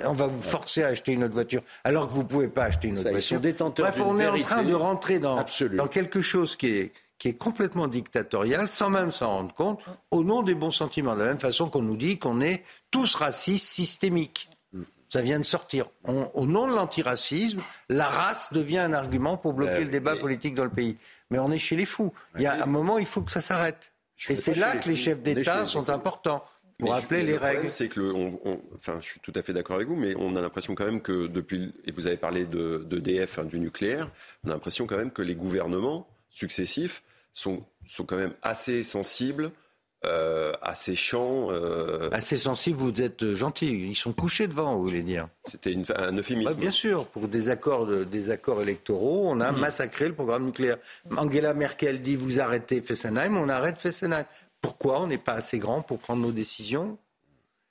Speaker 3: on va vous forcer à acheter une autre voiture alors que vous pouvez pas acheter une autre voiture.
Speaker 9: Bref,
Speaker 3: on est en train de rentrer dans, dans quelque chose qui est qui est complètement dictatorial, sans même s'en rendre compte, au nom des bons sentiments. De la même façon qu'on nous dit qu'on est tous racistes systémiques. Ça vient de sortir. au nom de l'antiracisme, la race devient un argument pour bloquer le débat politique dans le pays. Mais on est chez les fous. Il y a un moment, il faut que ça s'arrête. Et c'est là que les chefs d'État sont importants pour rappeler les règles.
Speaker 2: C'est que, enfin, je suis tout à fait d'accord avec vous, mais on a l'impression quand même que depuis, et vous avez parlé de, d'EDF, hein, du nucléaire, on a l'impression quand même que les gouvernements successifs sont, sont quand même assez sensibles euh, assez chants. Euh...
Speaker 3: Assez sensibles, vous êtes gentil. Ils sont couchés devant, vous voulez dire.
Speaker 2: C'était un euphémisme.
Speaker 3: bien sûr, pour des accords, des accords électoraux, on a mhm. massacré le programme nucléaire. Angela Merkel dit vous arrêtez Fessenheim, on arrête Fessenheim. Pourquoi on n'est pas assez grand pour prendre nos décisions?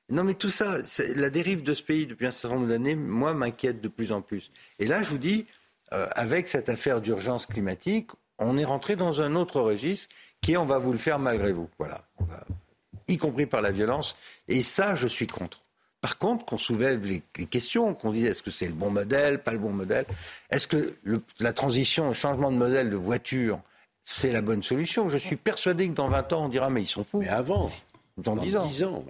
Speaker 3: Non, mais tout ça, la dérive de ce pays depuis un certain nombre d'années, moi, m'inquiète de plus en plus. Et là, je vous dis, euh, avec cette affaire d'urgence climatique, on est rentré dans un autre registre qui est on va vous le faire malgré vous. Voilà. y compris par la violence. Et ça, je suis contre. Par contre, qu'on soulève les, questions, qu'on dise est-ce que c'est le bon modèle, pas le bon modèle? Est-ce que la transition, le changement de modèle de voiture, c'est la bonne solution? Je suis persuadé que dans 20 ans, on dira mais ils sont fous.
Speaker 9: Mais avant,
Speaker 3: dans, 10 ans.
Speaker 9: 10 ans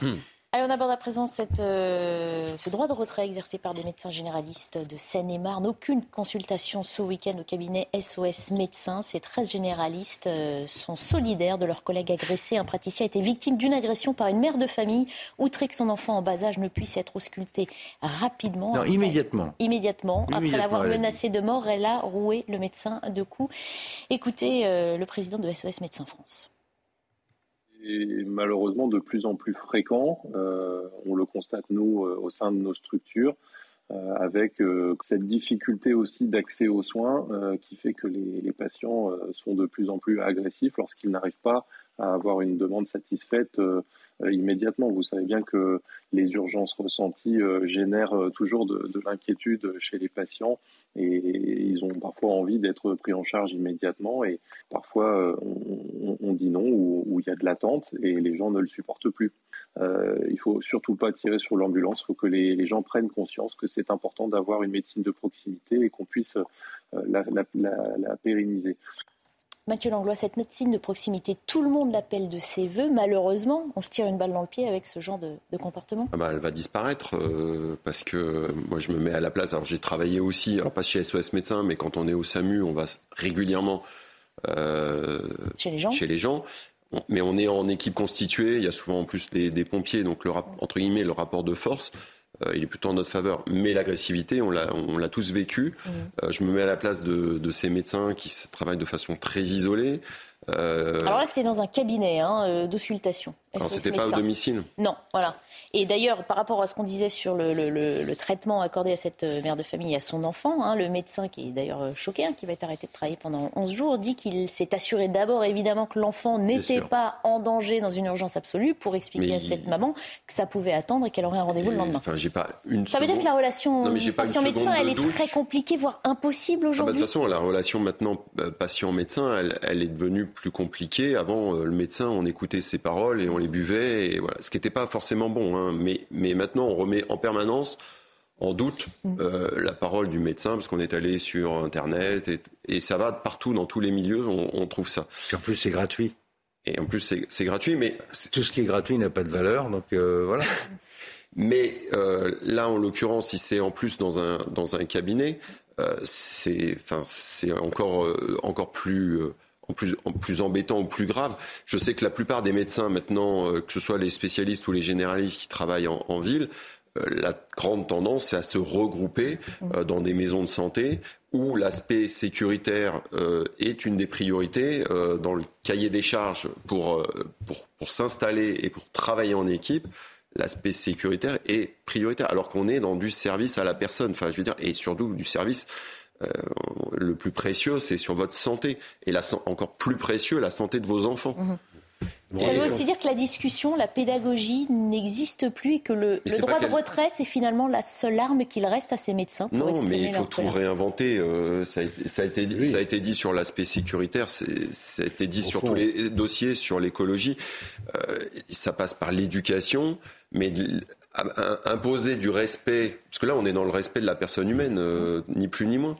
Speaker 1: hmm. Allez, on aborde à présent cette, euh, ce droit de retrait exercé par des médecins généralistes de Seine-et-Marne. Aucune consultation ce week-end au cabinet SOS Médecins. Ces 13 généralistes euh, sont solidaires de leurs collègues agressés. Un praticien a été victime d'une agression par une mère de famille, outré que son enfant en bas âge ne puisse être ausculté rapidement.
Speaker 3: Non, immédiatement.
Speaker 1: Immédiatement. Après l'avoir menacé de mort, elle a roué le médecin de coups. Écoutez euh, le président de SOS Médecins France
Speaker 18: est malheureusement de plus en plus fréquent. Euh, on le constate, nous, euh, au sein de nos structures, euh, avec cette difficulté aussi d'accès aux soins qui fait que les, patients sont de plus en plus agressifs lorsqu'ils n'arrivent pas à avoir une demande satisfaite immédiatement. Vous savez bien que les urgences ressenties euh, génèrent euh, toujours de, l'inquiétude chez les patients et ils ont parfois envie d'être pris en charge immédiatement et parfois on, dit non ou, il y a de l'attente et les gens ne le supportent plus. Euh, il faut surtout pas tirer sur l'ambulance, il faut que les, gens prennent conscience que c'est important d'avoir une médecine de proximité et qu'on puisse la pérenniser.
Speaker 1: Mathieu Langlois, cette médecine de proximité, tout le monde l'appelle de ses voeux. Malheureusement, on se tire une balle dans le pied avec ce genre de, comportement.
Speaker 2: Ah bah, elle va disparaître euh, parce que moi je me mets à la place. Alors j'ai travaillé aussi, alors pas chez SOS Médecins, mais quand on est au SAMU, on va régulièrement
Speaker 1: euh, chez les gens.
Speaker 2: Chez les gens. mais on est en équipe constituée. Il y a souvent en plus des, des pompiers, donc le, entre guillemets le rapport de force. Euh, il est plutôt en notre faveur. Mais l'agressivité, on l'a tous vécu. Mmh. Euh, je me mets à la place de, ces médecins qui travaillent de façon très isolée.
Speaker 1: Euh, Alors là, c'était dans un cabinet hein, d'auscultation.
Speaker 2: Alors, c'était pas au domicile
Speaker 1: Non, voilà. Et d'ailleurs, par rapport à ce qu'on disait sur le, traitement accordé à cette euh, mère de famille et à son enfant, hein, le médecin, qui est d'ailleurs euh, choqué, hein, qui va être arrêté de travailler pendant 11 jours, dit qu'il s'est assuré d'abord, évidemment, que l'enfant n'était pas en danger dans une urgence absolue pour expliquer à cette maman que ça pouvait attendre et qu'elle aurait un rendez-vous le lendemain.
Speaker 2: Enfin, j'ai pas une
Speaker 1: ça veut dire que la relation patient-médecin, elle est très compliquée, voire impossible ah bah, aujourd'hui
Speaker 2: De toute façon, la relation maintenant euh, patient-médecin, elle, elle, est devenue plus compliquée. Avant, le médecin, on écoutait ses paroles et on les buvait, et voilà. ce qui n'était pas forcément bon. Hein. Mais, mais maintenant, on remet en permanence en doute mm. euh, la parole du médecin parce qu'on est allé sur Internet et, ça va partout dans tous les milieux, on, trouve ça.
Speaker 3: en plus, c'est gratuit.
Speaker 2: Et en plus, c'est gratuit, mais
Speaker 3: tout ce qui est gratuit n'a pas de valeur, donc euh, voilà. (laughs)
Speaker 2: mais euh, là, en l'occurrence, si c'est en plus dans un dans un cabinet, c'est enfin, encore, encore plus en plus, en plus embêtant ou plus grave. Je sais que la plupart des médecins maintenant, que ce soit les spécialistes ou les généralistes qui travaillent en, ville, la grande tendance, c'est à se regrouper dans des maisons de santé où l'aspect sécuritaire est une des priorités dans le cahier des charges pour, pour, pour s'installer et pour travailler en équipe l'aspect sécuritaire est prioritaire, alors qu'on est dans du service à la personne. Enfin, je veux dire, et surtout du service euh, le plus précieux, c'est sur votre santé, et la, encore plus précieux, la santé de vos enfants. Mhm.
Speaker 1: Ça veut aussi dire que la discussion, la pédagogie n'existe plus et que le, droit de retrait, c'est finalement la seule arme qu'il reste à ces médecins.
Speaker 2: Pour non, mais il faut tout réinventer. Euh, ça, a été, ça, a été dit, ça, a été, dit, sur l'aspect sécuritaire, ça a été dit sur tous les dossiers, sur l'écologie. Euh, ça passe par l'éducation, mais imposer du respect, parce que là on est dans le respect de la personne humaine, euh, ni plus ni moins.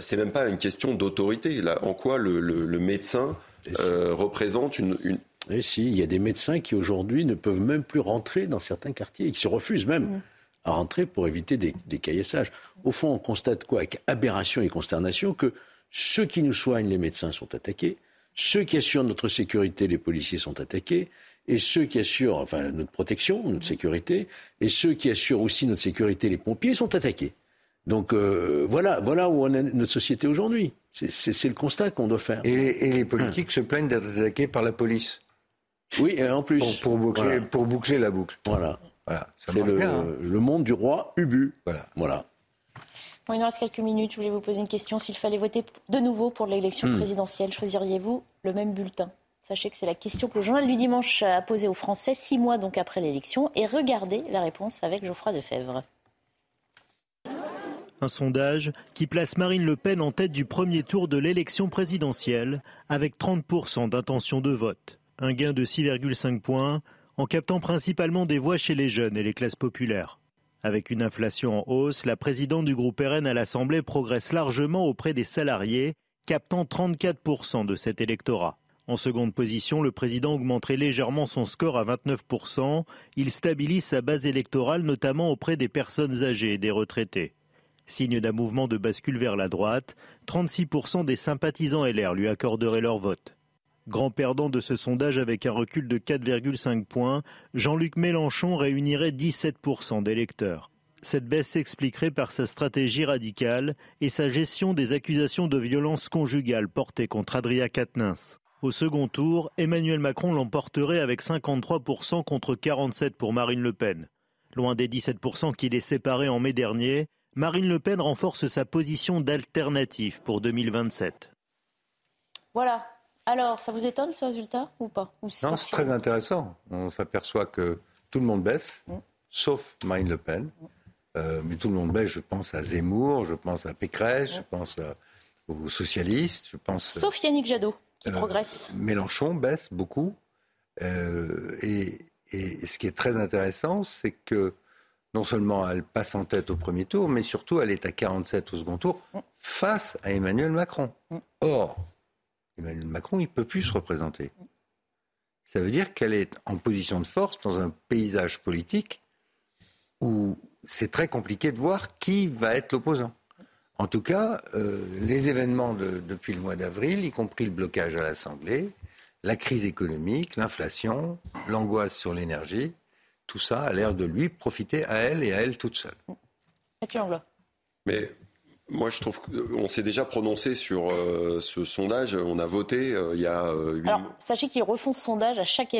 Speaker 2: c'est même pas une question d'autorité. En quoi le, médecin représente une,
Speaker 9: et si, il y a des médecins qui aujourd'hui ne peuvent même plus rentrer dans certains quartiers, qui se refusent même mm. à rentrer pour éviter des, des caillassages. Au fond, on constate quoi? Avec aberration et consternation que ceux qui nous soignent, les médecins, sont attaqués, ceux qui assurent notre sécurité, les policiers, sont attaqués, et ceux qui assurent enfin, notre protection, notre sécurité, et ceux qui assurent aussi notre sécurité, les pompiers, sont attaqués. Donc euh, voilà, voilà où on est notre société aujourd'hui. C'est le constat qu'on doit faire.
Speaker 3: Et les, et les politiques se plaignent d'être attaqués par la police.
Speaker 9: Oui, en plus.
Speaker 3: Pour, boucler, pour boucler la boucle.
Speaker 9: Voilà. voilà ça marche le, bien. Hein. Le monde du roi Ubu. Voilà. voilà.
Speaker 1: Bon, il nous reste quelques minutes. Je voulais vous poser une question. S'il fallait voter de nouveau pour l'élection hmm. présidentielle, choisiriez-vous le même bulletin? Sachez que c'est la question que le journal du dimanche a posée aux Français six mois donc après l'élection. Et regardez la réponse avec Geoffroy Defebvre.
Speaker 19: Un sondage qui place Marine Le Pen en tête du premier tour de l'élection présidentielle avec 30% d'intention de vote un gain de 6,5 points en captant principalement des voix chez les jeunes et les classes populaires. Avec une inflation en hausse, la présidente du groupe RN à l'Assemblée progresse largement auprès des salariés, captant 34% de cet électorat. En seconde position, le président augmenterait légèrement son score à 29%. Il stabilise sa base électorale notamment auprès des personnes âgées et des retraités. Signe d'un mouvement de bascule vers la droite, 36% des sympathisants LR lui accorderaient leur vote. Grand perdant de ce sondage avec un recul de 4,5 points, Jean-Luc Mélenchon réunirait 17% d'électeurs. Cette baisse s'expliquerait par sa stratégie radicale et sa gestion des accusations de violence conjugale portées contre Adria Quatennens. Au second tour, Emmanuel Macron l'emporterait avec 53% contre 47% pour Marine Le Pen. Loin des 17% qui les séparaient en mai dernier, Marine Le Pen renforce sa position d'alternative pour 2027.
Speaker 1: Voilà, alors, ça vous étonne ce résultat ou pas
Speaker 3: Non, c'est très intéressant. On s'aperçoit que tout le monde baisse, mm. sauf Marine Le Pen. Mm. Euh, mais tout le monde baisse, je pense à Zemmour, je pense à Pécresse, je pense aux socialistes, je pense...
Speaker 1: Sauf Yannick Jadot, qui euh, progresse.
Speaker 3: Mélenchon baisse beaucoup. Euh, et, et, ce qui est très intéressant, c'est que non seulement elle passe en tête au premier tour, mais surtout elle est à 47 au second tour face à Emmanuel Macron. Or, Emmanuel Macron, il ne peut plus se représenter. Ça veut dire qu'elle est en position de force dans un paysage politique où c'est très compliqué de voir qui va être l'opposant. En tout cas, euh, les événements depuis le mois d'avril, y compris le blocage à l'Assemblée, la crise économique, l'inflation, l'angoisse sur l'énergie, tout ça a l'air de lui profiter à elle et à elle toute seule.
Speaker 2: Mais moi, je trouve qu'on s'est déjà prononcé sur euh, ce sondage. On a voté euh, il y a euh,
Speaker 1: Alors, sachez qu'ils refont ce sondage à chaque,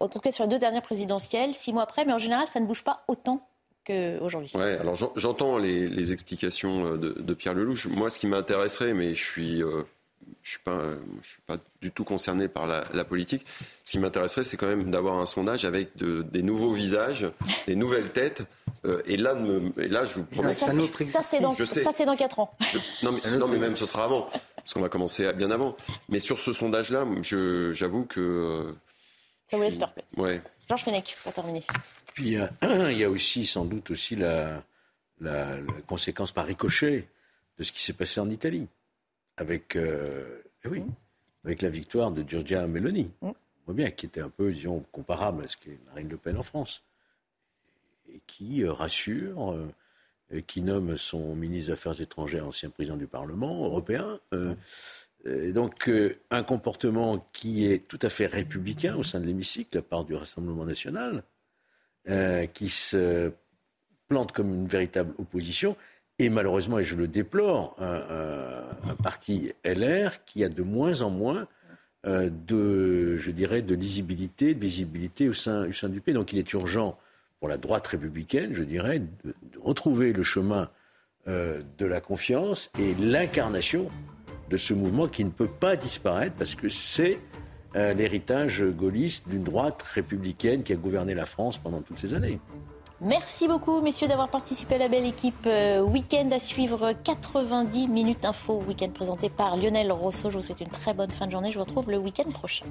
Speaker 1: en tout cas sur les deux dernières présidentielles, six mois après, mais en général, ça ne bouge pas autant qu'aujourd'hui.
Speaker 2: Ouais, alors j'entends les, explications de, de, Pierre Lelouch. Moi, ce qui m'intéresserait, mais je suis je suis pas, je suis pas du tout concerné par la, politique. Ce qui m'intéresserait, c'est quand même d'avoir un sondage avec des nouveaux visages, des nouvelles têtes. Euh, et là, et là, je vous promets.
Speaker 1: Ça, ça c'est dans, ça, c'est dans 4 ans.
Speaker 2: non, mais, non, mais même ce sera avant, parce qu'on va commencer bien avant. Mais sur ce sondage-là, j'avoue que. Euh,
Speaker 1: ça vous laisse perplexe.
Speaker 2: Ouais.
Speaker 1: Georges Fenech, pour terminer.
Speaker 9: Puis (clears throat) il y a aussi, sans doute, aussi la, la conséquence par ricochet de ce qui s'est passé en Italie avec, euh, eh oui, mm. avec la victoire de Giorgia Meloni. Mm. On voit bien, qui était un peu, disons, comparable à ce qu'est Marine Le Pen en France. Et qui euh, rassure, euh, qui nomme son ministre des Affaires étrangères, ancien président du Parlement européen. Donc un comportement qui est tout à fait républicain au sein de l'hémicycle, de la part du Rassemblement national, qui se plante comme une véritable opposition et malheureusement, et je le déplore, un, parti LR qui a de moins en moins euh, de, je dirais, de lisibilité, de visibilité au sein, du pays. Donc il est urgent pour la droite républicaine, je dirais, de, retrouver le chemin euh, de la confiance et l'incarnation de ce mouvement qui ne peut pas disparaître parce que c'est l'héritage gaulliste d'une droite républicaine qui a gouverné la France pendant toutes ces années.
Speaker 1: Merci beaucoup, messieurs, d'avoir participé à la belle équipe euh, Week-end à suivre 90 minutes info. Week-end présenté par Lionel Rousseau. Je vous souhaite une très bonne fin de journée. Je vous retrouve le week-end prochain.